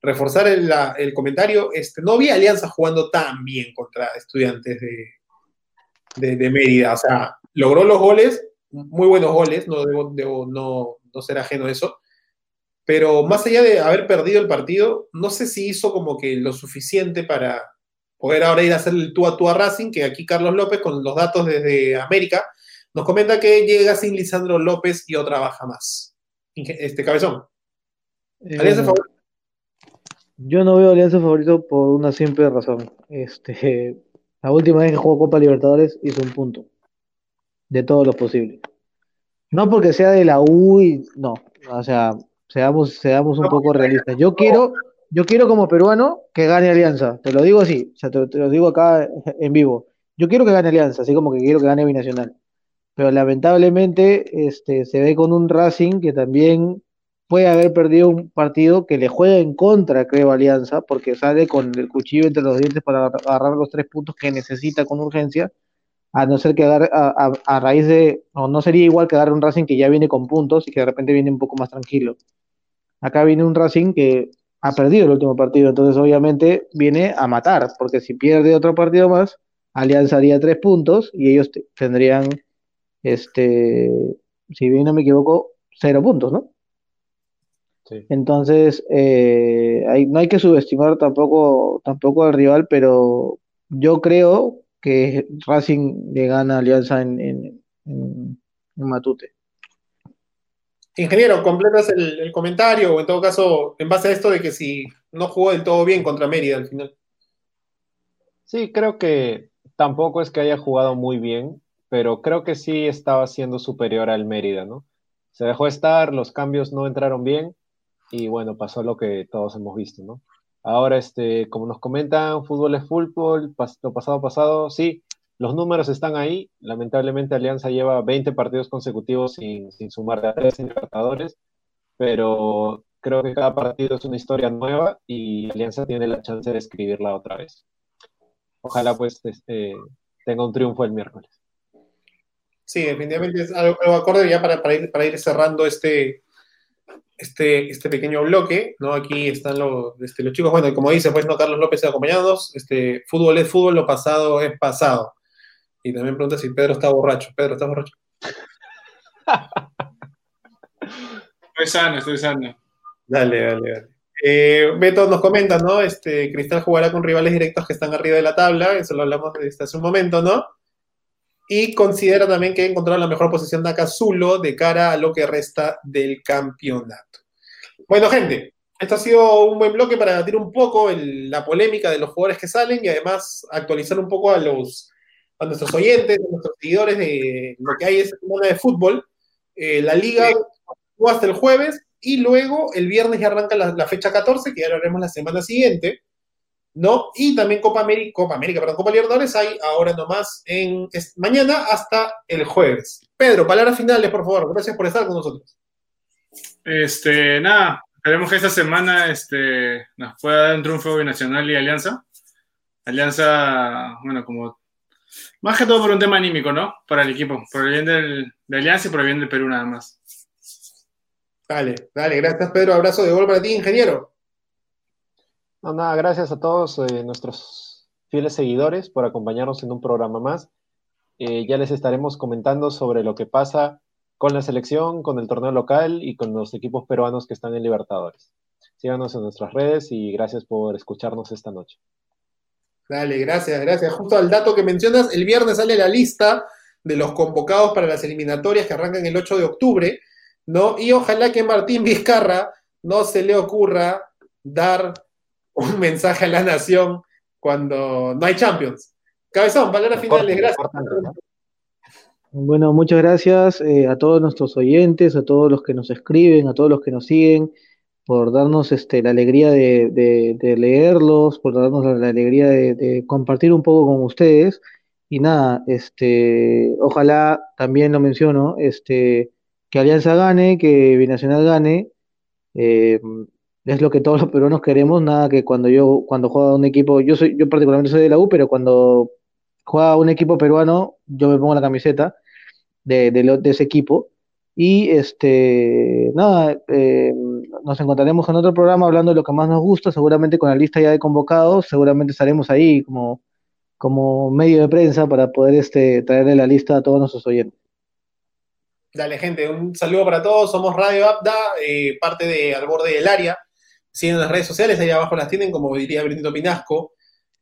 reforzar el, comentario, este, no vi Alianza jugando tan bien contra estudiantes de, Mérida. O sea, logró los goles, muy buenos goles, no debo, no, no ser ajeno a eso. Pero más allá de haber perdido el partido, no sé si hizo como que lo suficiente para poder ahora ir a hacer el tú a tú a Racing, que aquí Carlos López, con los datos desde América, nos comenta que llega sin Lisandro López y otra baja más. Este cabezón. Eh, ¿Alianza favorito? Yo no veo Alianza favorito por una simple razón. Este, [LAUGHS] la última vez que jugó Copa Libertadores hizo un punto. De todo lo posible. No porque sea de la U y no. O sea, seamos, seamos un poco realistas. Yo quiero, yo quiero como peruano que gane Alianza. Te lo digo así. O sea, te, lo digo acá en vivo. Yo quiero que gane Alianza, así como que quiero que gane Binacional. Pero lamentablemente este, se ve con un Racing que también puede haber perdido un partido que le juega en contra, creo, Alianza, porque sale con el cuchillo entre los dientes para agarrar los tres puntos que necesita con urgencia, a no ser que agarre, a, raíz de, o no sería igual que agarre un Racing que ya viene con puntos y que de repente viene un poco más tranquilo. Acá viene un Racing que ha perdido el último partido, entonces obviamente viene a matar, porque si pierde otro partido más, Alianza haría tres puntos y ellos tendrían, este, si bien no me equivoco, cero puntos, ¿no? Entonces, eh, no hay que subestimar tampoco, tampoco al rival, pero yo creo que Racing le gana Alianza en, en, Matute. Ingeniero, completas el, comentario, o en todo caso, en base a esto de que si no jugó del todo bien contra Mérida al final. Sí, creo que tampoco es que haya jugado muy bien, pero creo que sí estaba siendo superior al Mérida, ¿no? Se dejó estar, los cambios no entraron bien, y bueno, pasó lo que todos hemos visto, ¿no? Ahora, este, como nos comentan, fútbol es fútbol, lo pasado pasado, sí, los números están ahí. Lamentablemente Alianza lleva 20 partidos consecutivos sin, sumar a tres Libertadores, pero creo que cada partido es una historia nueva y Alianza tiene la chance de escribirla otra vez. Ojalá pues este, tenga un triunfo el miércoles. Sí, definitivamente es algo, acorde ya para, para, ir, para ir cerrando este, este, este pequeño bloque, ¿no? Aquí están los, este, los chicos, bueno, como dice, pues, ¿no? Carlos López acompañados, este, fútbol es fútbol, lo pasado es pasado. Y también pregunta si Pedro está borracho. Pedro, ¿estás borracho? estoy sano, estoy sano. Dale, dale, dale. Eh, Beto nos comenta, ¿no? Este, Cristal jugará con rivales directos que están arriba de la tabla, eso lo hablamos desde hace un momento, ¿no? y considera también que ha encontrado la mejor posición de Acazulo de cara a lo que resta del campeonato. Bueno, gente, esto ha sido un buen bloque para debatir un poco la polémica de los jugadores que salen y además actualizar un poco a los a nuestros oyentes, a nuestros seguidores de lo que hay esta semana de fútbol. Eh, la liga sí. hasta el jueves y luego el viernes ya arranca la, la fecha 14, que ya lo haremos la semana siguiente. ¿no? Y también Copa América, Copa América, perdón, Copa Libertadores hay ahora nomás en mañana hasta el jueves. Pedro, palabras finales, por favor. Gracias por estar con nosotros. Este, nada, esperemos que esta semana este, nos pueda dar un triunfo binacional y Alianza. Alianza, bueno, como más que todo por un tema anímico, ¿no? Para el equipo, por el bien del, de Alianza y por el bien del Perú nada más. Dale, dale, gracias Pedro, abrazo de gol para ti, ingeniero. No, nada, gracias a todos eh, nuestros fieles seguidores por acompañarnos en un programa más. Eh, ya les estaremos comentando sobre lo que pasa con la selección, con el torneo local y con los equipos peruanos que están en Libertadores. Síganos en nuestras redes y gracias por escucharnos esta noche. Dale, gracias, gracias. Justo al dato que mencionas, el viernes sale la lista de los convocados para las eliminatorias que arrancan el 8 de octubre, ¿no? Y ojalá que Martín Vizcarra no se le ocurra dar un [LAUGHS] mensaje a la nación cuando no hay Champions. Cabezón, palabras finales, gracias. Bueno, muchas gracias eh, a todos nuestros oyentes, a todos los que nos escriben, a todos los que nos siguen. Por darnos este, la alegría de, de, leerlos, por darnos la, alegría de, compartir un poco con ustedes. Y nada, este, ojalá también lo menciono, este, que Alianza gane, que Binacional gane. Eh, es lo que todos los peruanos queremos, nada que cuando yo, cuando juega un equipo, yo soy, yo particularmente soy de la U, pero cuando juega un equipo peruano, yo me pongo la camiseta de, de ese equipo y este, nada, eh, nos encontraremos en otro programa hablando de lo que más nos gusta, seguramente con la lista ya de convocados, seguramente estaremos ahí como, como medio de prensa para poder este, traerle la lista a todos nuestros oyentes. Dale, gente, un saludo para todos. Somos Radio Abda, eh, parte de Al Borde del Área. Siguen las redes sociales, ahí abajo las tienen, como diría Benito Pinasco.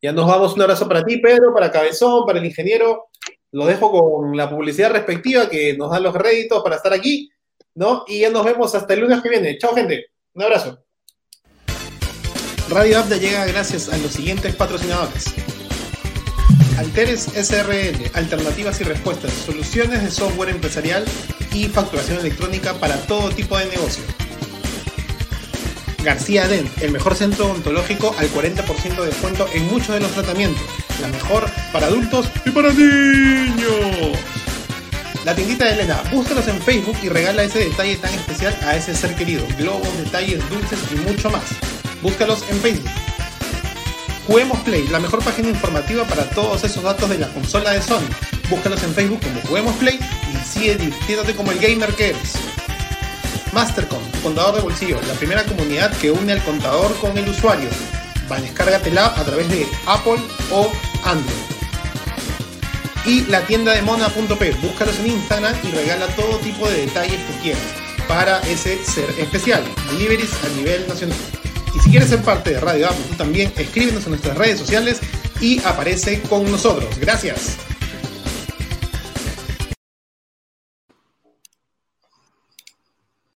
Ya nos vamos. Un abrazo para ti, Pedro, para Cabezón, para el ingeniero lo dejo con la publicidad respectiva que nos dan los réditos para estar aquí, ¿no? Y ya nos vemos hasta el lunes que viene. Chao, gente. Un abrazo. Radio Abda llega gracias a los siguientes patrocinadores. Alteres SRL, alternativas y respuestas, soluciones de software empresarial y facturación electrónica para todo tipo de negocio. García Dent, el mejor centro odontológico al 40% de descuento en muchos de los tratamientos. La mejor para adultos y para niños. La tiendita de Elena, búscalos en Facebook y regala ese detalle tan especial a ese ser querido. Globos, detalles, dulces y mucho más. Búscalos en Facebook. Juguemos Play, la mejor página informativa para todos esos datos de la consola de Sony. Búscalos en Facebook como Juguemos Play y sigue divirtiéndote como el gamer que eres. Mastercom, contador de bolsillo, la primera comunidad que une al contador con el usuario. Va, descárgatela a través de Apple o Android. Y la tienda de mona.p, búscalos en Instagram y regala todo tipo de detalles que quieras para ese ser especial. Deliveries a nivel nacional. Y si quieres ser parte de Radio Apple, también escríbenos en nuestras redes sociales y aparece con nosotros. Gracias.